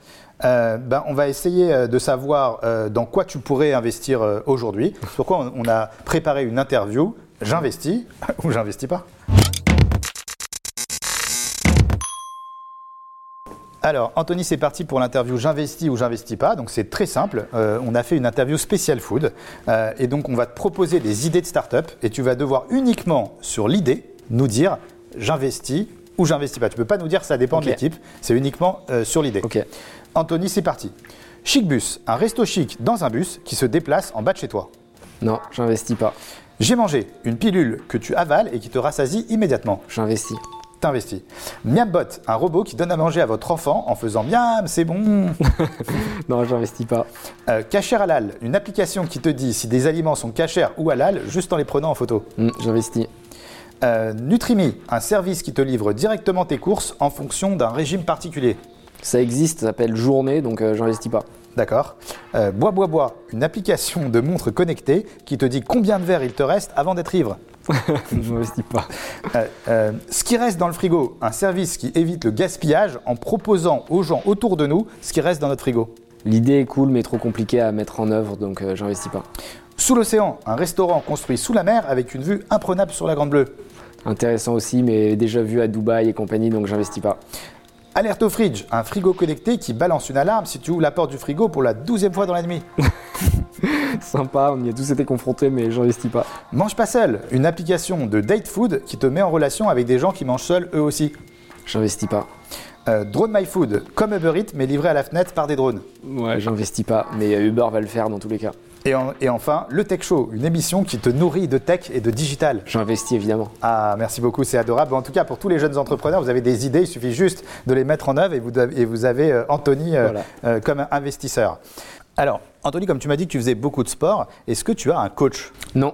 Euh, ben, on va essayer euh, de savoir euh, dans quoi tu pourrais investir euh, aujourd'hui. Pourquoi on, on a préparé une interview. J'investis ou j'investis pas Alors, Anthony, c'est parti pour l'interview J'investis ou j'investis pas. Donc, c'est très simple. Euh, on a fait une interview spécial food. Euh, et donc, on va te proposer des idées de start-up. Et tu vas devoir uniquement, sur l'idée, nous dire j'investis ou j'investis pas. Tu peux pas nous dire ça dépend de l'équipe. C'est uniquement euh, sur l'idée. Ok. Anthony, c'est parti. Chic bus, un resto chic dans un bus qui se déplace en bas de chez toi. Non, j'investis pas. J'ai mangé une pilule que tu avales et qui te rassasie immédiatement. J'investis. T'investis. Miambot, un robot qui donne à manger à votre enfant en faisant miam, c'est bon. Non, j'investis pas. Euh, Cacher halal, une application qui te dit si des aliments sont cachers ou halal juste en les prenant en photo. Hmm, j'investis. Euh, Nutrimi, un service qui te livre directement tes courses en fonction d'un régime particulier. Ça existe, ça s'appelle Journée, donc euh, j'investis pas. D'accord. Euh, bois, bois, bois, une application de montre connectée qui te dit combien de verres il te reste avant d'être ivre. j'investis pas. Euh, euh, ce qui reste dans le frigo, un service qui évite le gaspillage en proposant aux gens autour de nous ce qui reste dans notre frigo. L'idée est cool, mais trop compliquée à mettre en œuvre, donc euh, j'investis pas. Sous l'océan, un restaurant construit sous la mer avec une vue imprenable sur la Grande Bleue. Intéressant aussi, mais déjà vu à Dubaï et compagnie, donc j'investis pas. Alerte au fridge, un frigo connecté qui balance une alarme si tu ouvres la porte du frigo pour la douzième fois dans la nuit. Sympa, on y a tous été confrontés, mais j'investis pas. Mange pas seul, une application de date food qui te met en relation avec des gens qui mangent seuls eux aussi. J'investis pas. Euh, Drone My Food, comme Uber Eats, mais livré à la fenêtre par des drones. Ouais, j'investis pas, mais Uber va le faire dans tous les cas. Et, en- et enfin, le Tech Show, une émission qui te nourrit de tech et de digital. J'investis évidemment. Ah, merci beaucoup, c'est adorable. En tout cas, pour tous les jeunes entrepreneurs, vous avez des idées, il suffit juste de les mettre en œuvre et vous, avez- et vous avez euh, Anthony Voilà. euh, comme investisseur. Alors, Anthony, comme tu m'as dit que tu faisais beaucoup de sport, est-ce que tu as un coach Non.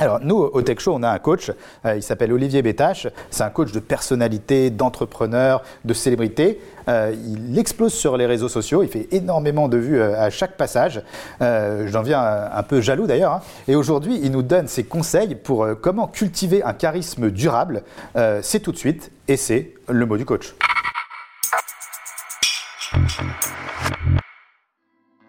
Alors, nous, au Tech Show, on a un coach, euh, il s'appelle Olivier Bétache. C'est un coach de personnalité, d'entrepreneur, de célébrité. Euh, il explose sur les réseaux sociaux, il fait énormément de vues euh, à chaque passage. J'en viens un, peu jaloux d'ailleurs. hein. Et aujourd'hui, il nous donne ses conseils pour comment cultiver un charisme durable. C'est tout de suite, et c'est le mot du coach.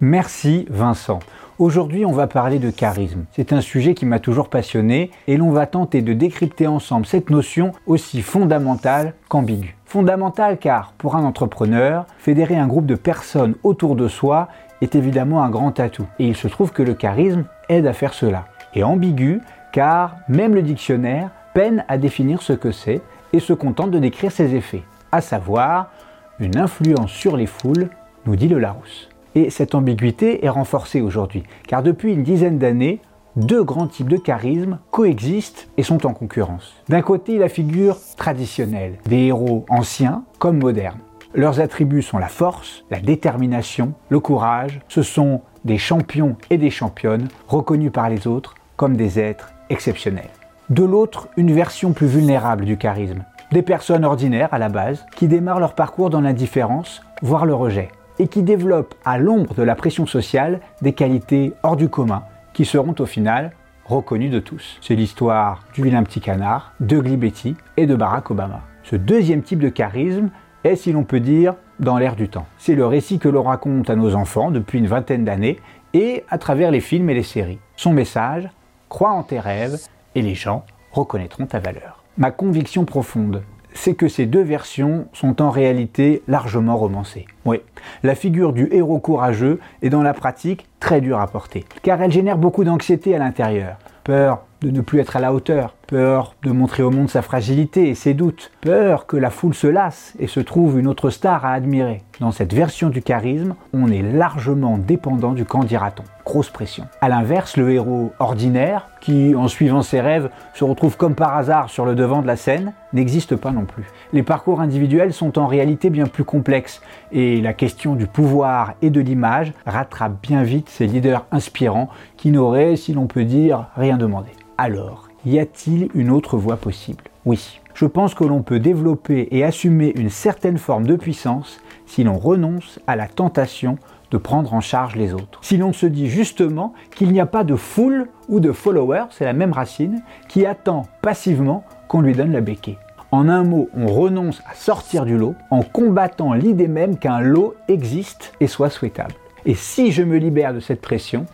Merci Vincent. Aujourd'hui, on va parler de charisme. C'est un sujet qui m'a toujours passionné et l'on va tenter de décrypter ensemble cette notion aussi fondamentale qu'ambiguë. Fondamentale car, pour un entrepreneur, fédérer un groupe de personnes autour de soi est évidemment un grand atout. Et il se trouve que le charisme aide à faire cela. Et ambigu car même le dictionnaire peine à définir ce que c'est et se contente de décrire ses effets, à savoir une influence sur les foules, nous dit le Larousse. Et cette ambiguïté est renforcée aujourd'hui, car depuis une dizaine d'années, deux grands types de charisme coexistent et sont en concurrence. D'un côté, la figure traditionnelle, des héros anciens comme modernes. Leurs attributs sont la force, la détermination, le courage. Ce sont des champions et des championnes reconnus par les autres comme des êtres exceptionnels. De l'autre, une version plus vulnérable du charisme. Des personnes ordinaires à la base qui démarrent leur parcours dans l'indifférence, voire le rejet, et qui développent à l'ombre de la pression sociale des qualités hors du commun qui seront au final reconnues de tous. C'est l'histoire du vilain petit canard, de Glibetti et de Barack Obama. Ce deuxième type de charisme est, si l'on peut dire, dans l'air du temps. C'est le récit que l'on raconte à nos enfants depuis une vingtaine d'années et à travers les films et les séries. Son message, crois en tes rêves et les gens reconnaîtront ta valeur. Ma conviction profonde, c'est que ces deux versions sont en réalité largement romancées. Oui, la figure du héros courageux est dans la pratique très dure à porter, car elle génère beaucoup d'anxiété à l'intérieur. Peur de ne plus être à la hauteur, peur de montrer au monde sa fragilité et ses doutes, peur que la foule se lasse et se trouve une autre star à admirer. Dans cette version du charisme, on est largement dépendant du camp dira-t-on. Grosse pression. A l'inverse, le héros ordinaire, qui en suivant ses rêves se retrouve comme par hasard sur le devant de la scène, n'existe pas non plus. Les parcours individuels sont en réalité bien plus complexes et la question du pouvoir et de l'image rattrape bien vite ces leaders inspirants qui n'auraient, si l'on peut dire, rien demandé. Alors, y a-t-il une autre voie possible? Oui. Je pense que l'on peut développer et assumer une certaine forme de puissance si l'on renonce à la tentation de prendre en charge les autres. Si l'on se dit justement qu'il n'y a pas de foule ou de follower, c'est la même racine, qui attend passivement qu'on lui donne la béquille. En un mot, on renonce à sortir du lot en combattant l'idée même qu'un lot existe et soit souhaitable. Et si je me libère de cette pression,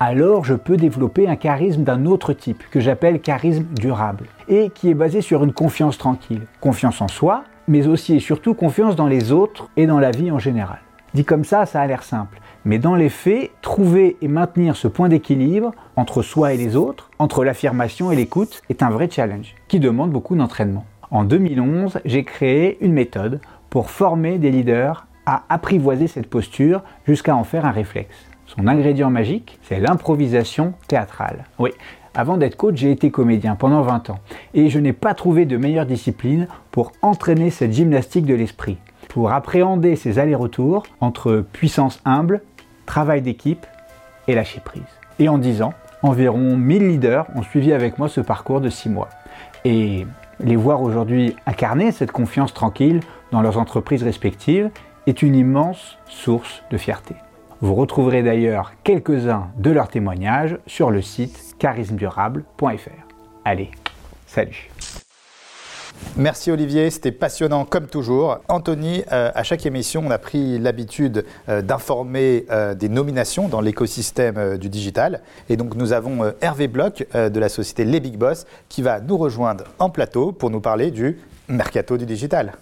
alors je peux développer un charisme d'un autre type que j'appelle charisme durable et qui est basé sur une confiance tranquille. Confiance en soi, mais aussi et surtout confiance dans les autres et dans la vie en général. Dit comme ça, ça a l'air simple. Mais dans les faits, trouver et maintenir ce point d'équilibre entre soi et les autres, entre l'affirmation et l'écoute, est un vrai challenge qui demande beaucoup d'entraînement. En 2011, j'ai créé une méthode pour former des leaders à apprivoiser cette posture jusqu'à en faire un réflexe. Son ingrédient magique, c'est l'improvisation théâtrale. Oui, avant d'être coach, j'ai été comédien pendant 20 ans et je n'ai pas trouvé de meilleure discipline pour entraîner cette gymnastique de l'esprit, pour appréhender ces allers-retours entre puissance humble, travail d'équipe et lâcher prise. Et en 10 ans, environ 1000 leaders ont suivi avec moi ce parcours de 6 mois. Et les voir aujourd'hui incarner cette confiance tranquille dans leurs entreprises respectives est une immense source de fierté. Vous retrouverez d'ailleurs quelques-uns de leurs témoignages sur le site charismedurable.fr. Allez, salut Merci Olivier, c'était passionnant comme toujours. Anthony, euh, à chaque émission, on a pris l'habitude euh, d'informer euh, des nominations dans l'écosystème du digital. Et donc nous avons Hervé Bloch de la société Les Big Boss qui va nous rejoindre en plateau pour nous parler du mercato du digital.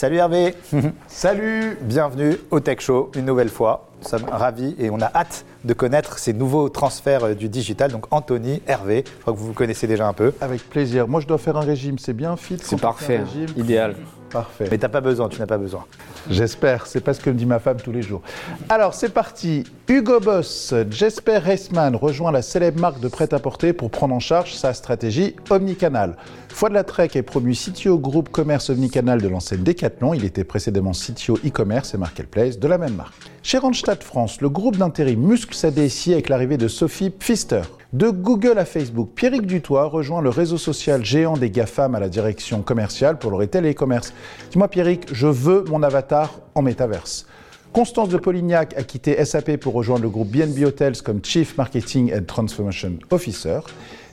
Salut Hervé. Salut. Bienvenue au Tech Show une nouvelle fois. Nous sommes ravis et on a hâte de connaître ces nouveaux transferts euh, du digital. Donc Anthony, Hervé, je crois que vous vous connaissez déjà un peu. Avec plaisir. Moi, je dois faire un régime, c'est bien fit C'est parfait, idéal. Parfait. Mais t'as pas besoin, tu n'as pas besoin. J'espère, c'est pas ce que me dit ma femme tous les jours. Alors c'est parti. Hugo Boss, Jesper Reisman rejoint la célèbre marque de prêt-à-porter pour prendre en charge sa stratégie omnicanal. Foi de la Trek est promu CTO groupe commerce omnicanal de l'enseigne Decathlon. Il était précédemment CTO e-commerce et marketplace de la même marque. Chez Randstad France, le groupe d'intérim muscle sa avec l'arrivée de Sophie Pfister. De Google à Facebook, Pierrick Dutoit rejoint le réseau social géant des GAFAM à la direction commerciale pour le retail et e-commerce. Dis-moi Pierrick, je veux mon avatar en métaverse. Constance de Polignac a quitté SAP pour rejoindre le groupe BNB Hotels comme Chief Marketing and Transformation Officer.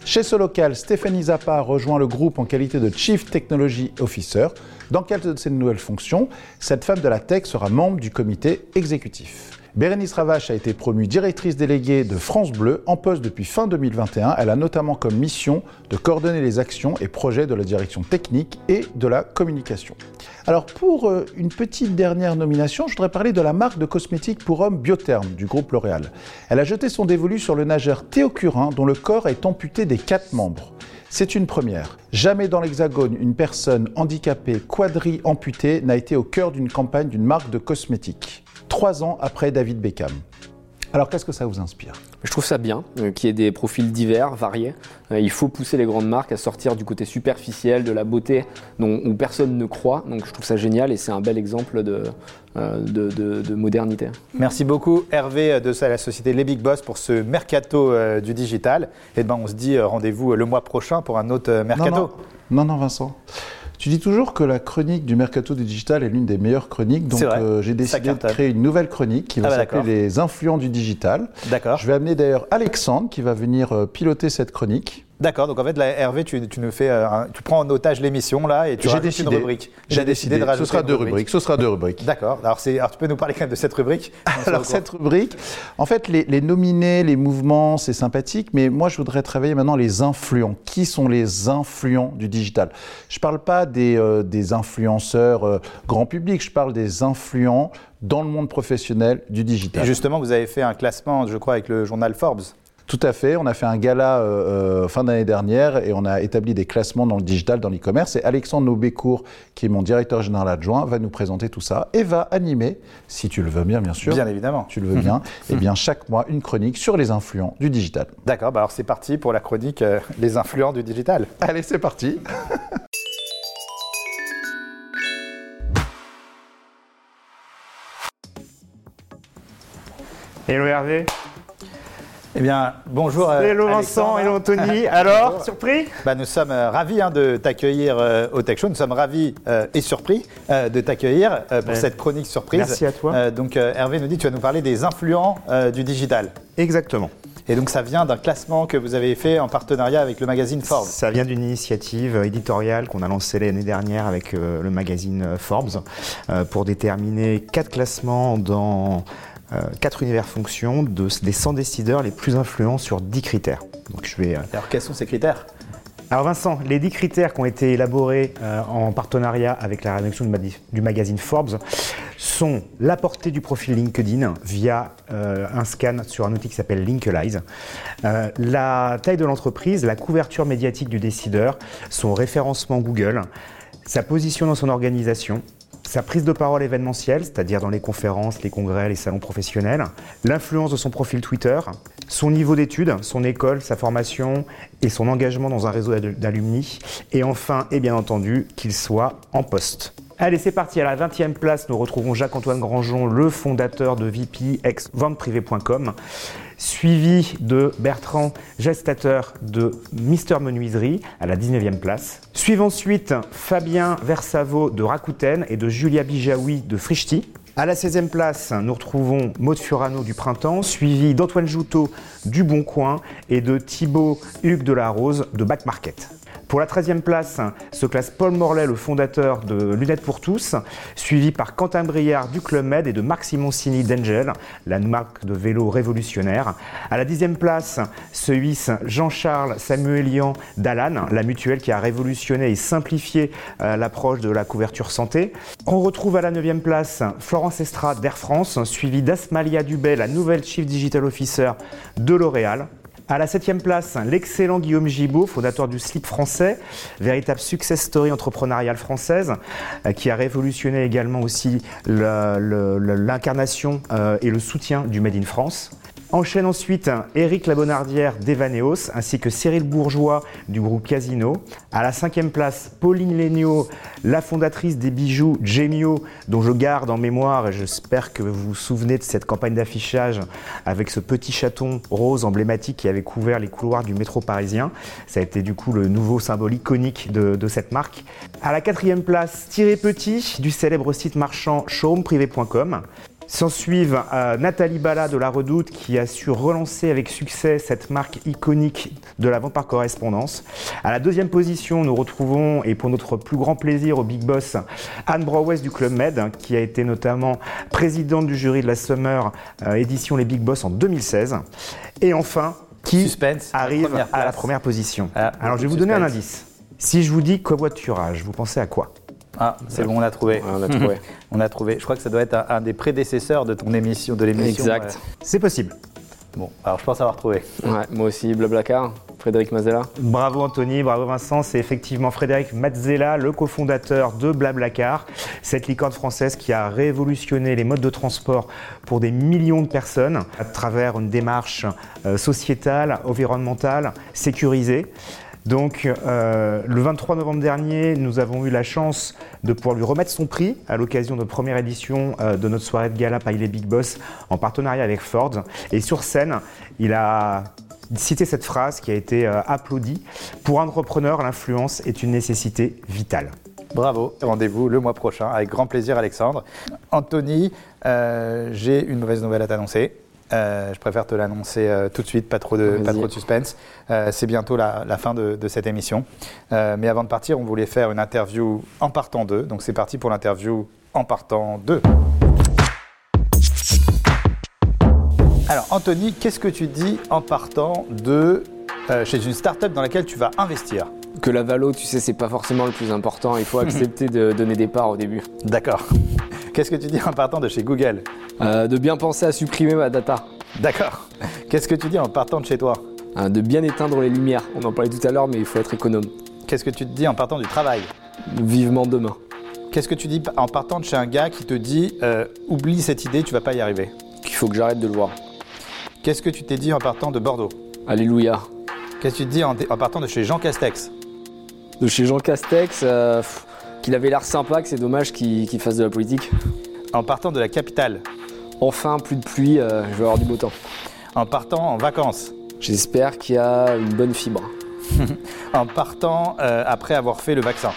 Chez Solocal, Stéphanie Zappa rejoint le groupe en qualité de Chief Technology Officer. Dans quelle de ces nouvelles fonctions, cette femme de la tech sera membre du comité exécutif? Bérénice Ravache a été promue directrice déléguée de France Bleu en poste depuis fin 2021. Elle a notamment comme mission de coordonner les actions et projets de la direction technique et de la communication. Alors pour euh, une petite dernière nomination, je voudrais parler de la marque de cosmétiques pour hommes Biotherm du groupe L'Oréal. Elle a jeté son dévolu sur le nageur Théo Curin dont le corps est amputé des quatre membres. C'est une première. Jamais dans l'Hexagone, une personne handicapée quadri-amputée n'a été au cœur d'une campagne d'une marque de cosmétiques. Trois ans après David Beckham. Alors qu'est-ce que ça vous inspire? Je trouve ça bien euh, qu'il y ait des profils divers, variés. Euh, il faut pousser les grandes marques à sortir du côté superficiel, de la beauté dont, où personne ne croit. Donc je trouve ça génial et c'est un bel exemple de, euh, de, de- de modernité. Merci beaucoup Hervé de la société Les Big Boss pour ce mercato euh, du digital. Et ben on se dit euh, rendez-vous le mois prochain pour un autre euh, mercato. Non, non, non, non, Vincent. Tu dis toujours que la chronique du mercato du digital est l'une des meilleures chroniques, donc euh, j'ai décidé de créer une nouvelle chronique qui va Ah bah s'appeler. Les influents du digital. D'accord. Je vais amener d'ailleurs Alexandre qui va venir euh, piloter cette chronique. D'accord, donc en fait, Hervé, tu, tu nous fais, euh, un- tu prends en otage l'émission là et tu J'ai décidé. une rubrique. J'ai décidé de rajouter Ce sera une deux rubriques. Ce sera deux rubriques. D'accord. Alors, tu peux nous parler quand même de cette rubrique Alors cette rubrique, en fait, les, les nominés, les mouvements, c'est sympathique, mais moi, je voudrais travailler maintenant les influents. Qui sont les influents du digital? Je ne parle pas des, euh, des influenceurs euh, grand public, je parle des influents dans le monde professionnel du digital. Et justement, vous avez fait un classement, je crois, avec le journal Forbes. Tout à fait. On a fait un gala euh, euh, fin d'année dernière et on a établi des classements dans le digital, dans l'e-commerce. Et Alexandre Nobécourt, qui est mon directeur général adjoint, va nous présenter tout ça et va animer, si tu le veux bien, bien sûr. Bien évidemment. Tu le veux bien. et bien chaque mois, une chronique sur les influents du digital. D'accord, bah alors c'est parti pour la chronique euh, Les influents du digital. Allez, c'est parti. Hello Hervé. Eh bien, bonjour. euh, Hello Vincent, Alexandre. hello Anthony. Alors, Bonjour. surpris bah, Nous sommes euh, ravis hein, de t'accueillir euh, au Tech Show. Nous sommes ravis euh, et surpris euh, de t'accueillir euh, pour Ouais. cette chronique surprise. Merci à toi. Euh, donc, euh, Hervé nous dit tu vas nous parler des influents euh, du digital. Exactement. Et donc, ça vient d'un classement que vous avez fait en partenariat avec le magazine Forbes. Ça vient d'une initiative éditoriale qu'on a lancée l'année dernière avec euh, le magazine euh, Forbes euh, pour déterminer quatre classements dans euh, quatre univers fonctions de, des 100 décideurs les plus influents sur 10 critères. Donc je vais. euh, Alors, quels sont ces critères? Alors Vincent, les 10 critères qui ont été élaborés euh, en partenariat avec la rédaction du, magazine Forbes sont la portée du profil LinkedIn via euh, un scan sur un outil qui s'appelle Linkalize, euh, la taille de l'entreprise, la couverture médiatique du décideur, son référencement Google, sa position dans son organisation, sa prise de parole événementielle, c'est-à-dire dans les conférences, les congrès, les salons professionnels, l'influence de son profil Twitter, son niveau d'études, son école, sa formation et son engagement dans un réseau d'al- d'alumni, et enfin, et bien entendu, qu'il soit en poste. Allez, c'est parti. À la 20e place, nous retrouvons Jacques-Antoine Grangeon, le fondateur de VP ex venteprivée.com, suivi de Bertrand, gestateur de Mister Menuiserie, à la 19e place. Suivent ensuite Fabien Versavo de Rakuten et de Julia Bijaoui de Frishti. À la 16e place, nous retrouvons Maud Furano du Printemps, suivi d'Antoine Joutot du Bon Coin et de Thibaut Hugues de la Rose de Back Market. Pour la 13e place se classe Paul Morlet, le fondateur de Lunettes pour tous, suivi par Quentin Briard du Club Med et de Marc Simoncini d'Angel, la marque de vélo révolutionnaire. À la 10e place se hisse Jean-Charles Samuelian d'Alan, la mutuelle qui a révolutionné et simplifié euh, l'approche de la couverture santé. On retrouve à la 9e place Florence Estrade d'Air France, suivi d'Asmalia Dubé, la nouvelle Chief Digital Officer de L'Oréal. À la septième place, l'excellent Guillaume Gibaud, fondateur du slip français, véritable success story entrepreneuriale française, euh, qui a révolutionné également aussi l'incarnation euh, et le soutien du Made in France. Enchaîne ensuite Éric Labonardière d'Evaneos ainsi que Cyril Bourgeois du groupe Casino. À la cinquième place, Pauline Léniaud, la fondatrice des bijoux Gemio, dont je garde en mémoire et j'espère que vous vous souvenez de cette campagne d'affichage avec ce petit chaton rose emblématique qui avait couvert les couloirs du métro parisien. Ça a été du coup le nouveau symbole iconique de, cette marque. À la quatrième place, Thierry Petit du célèbre site marchand showroomprivé.com. S'en suivent euh, Nathalie Bala de La Redoute qui a su relancer avec succès cette marque iconique de la vente par correspondance. À la deuxième position, nous retrouvons, et pour notre plus grand plaisir au Big Boss, Anne Browes du Club Med hein, qui a été notamment présidente du jury de la Summer euh, édition Les Big Boss en 2016. Et enfin, qui arrive à la première position Ah, Alors je vais vous donner un indice. Si je vous dis covoiturage, vous pensez à quoi? Ah, c'est bon, on a trouvé. on a trouvé. on a trouvé. Je crois que ça doit être un, un des prédécesseurs de ton émission, de l'émission. Exact. ouais. C'est possible. Bon, alors je pense avoir trouvé. Ouais, moi aussi, Blablacar, Frédéric Mazella. Bravo Anthony, bravo Vincent, c'est effectivement Frédéric Mazzella, le cofondateur de Blablacar, cette licorne française qui a révolutionné les modes de transport pour des millions de personnes à travers une démarche euh, sociétale, environnementale, sécurisée. Donc, euh, le 23 novembre dernier, nous avons eu la chance de pouvoir lui remettre son prix à l'occasion de première édition euh, de notre soirée de gala Piley Big Boss en partenariat avec Ford. Et sur scène, il a cité cette phrase qui a été euh, applaudie. Pour un entrepreneur, l'influence est une nécessité vitale. Bravo. Rendez-vous le mois prochain avec grand plaisir, Alexandre. Anthony, j'ai une mauvaise nouvelle à t'annoncer. Euh, je préfère te l'annoncer euh, tout de suite, pas trop de, pas Vas-y. trop de suspense. Euh, c'est bientôt la, la fin de, de cette émission. Mais avant de partir, on voulait faire une interview en partant 2. Donc c'est parti pour l'interview en partant 2. Alors Anthony, qu'est-ce que tu dis en partant de chez une start-up dans laquelle tu vas investir? Que la valo, tu sais, c'est pas forcément le plus important. Il faut accepter de donner des parts au début. D'accord. Qu'est-ce que tu dis en partant de chez Google Euh, De bien penser à supprimer ma data. D'accord. Qu'est-ce que tu dis en partant de chez toi Euh, De bien éteindre les lumières. On en parlait tout à l'heure, mais il faut être économe. Qu'est-ce que tu te dis en partant du travail Vivement demain. Qu'est-ce que tu dis en partant de chez un gars qui te dit euh, oublie cette idée, tu vas pas y arriver Qu'il faut que j'arrête de le voir. Qu'est-ce que tu t'es dit en partant de Bordeaux Alléluia. Qu'est-ce que tu te dis en, en partant de chez Jean Castex De chez Jean Castex, euh, qu'il avait l'air sympa, que c'est dommage qu'il fasse de la politique. En partant de la capitale Enfin, plus de pluie, euh, je vais avoir du beau temps. En partant en vacances J'espère qu'il y a une bonne fibre. En partant euh, après avoir fait le vaccin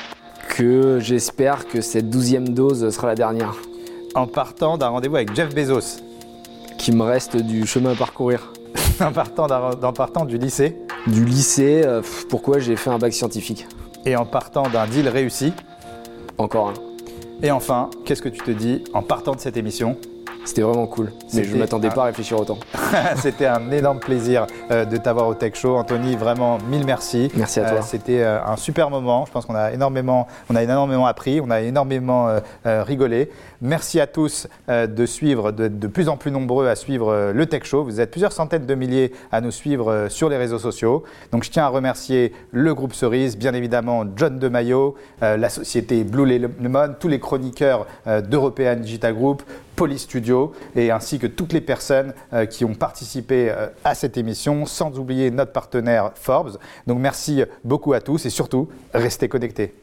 Que j'espère que cette douzième dose sera la dernière. En partant d'un rendez-vous avec Jeff Bezos Qu'il me reste du chemin à parcourir. En partant, d'un- en partant du lycée Du lycée, euh, pourquoi j'ai fait un bac scientifique? Et en partant d'un deal réussi Encore un. Et enfin, qu'est-ce que tu te dis en partant de cette émission? C'était vraiment cool. Mais je ne m'attendais pas à réfléchir autant. C'était un énorme plaisir euh, de t'avoir au Tech Show. Anthony, vraiment mille merci. Merci à toi. Euh, C'était euh, un super moment. Je pense qu'on a énormément, on a énormément appris, on a énormément rigolé. Merci à tous de suivre, de, de plus en plus nombreux à suivre le Tech Show. Vous êtes plusieurs centaines de milliers à nous suivre sur les réseaux sociaux. Donc je tiens à remercier le groupe Cerise, bien évidemment John DeMaio, euh, la société Blue Lemon, tous les chroniqueurs d'European Digital Group, Police Studio et ainsi que toutes les personnes euh, qui ont participé euh, à cette émission, sans oublier notre partenaire Forbes. Donc merci beaucoup à tous et surtout, restez connectés.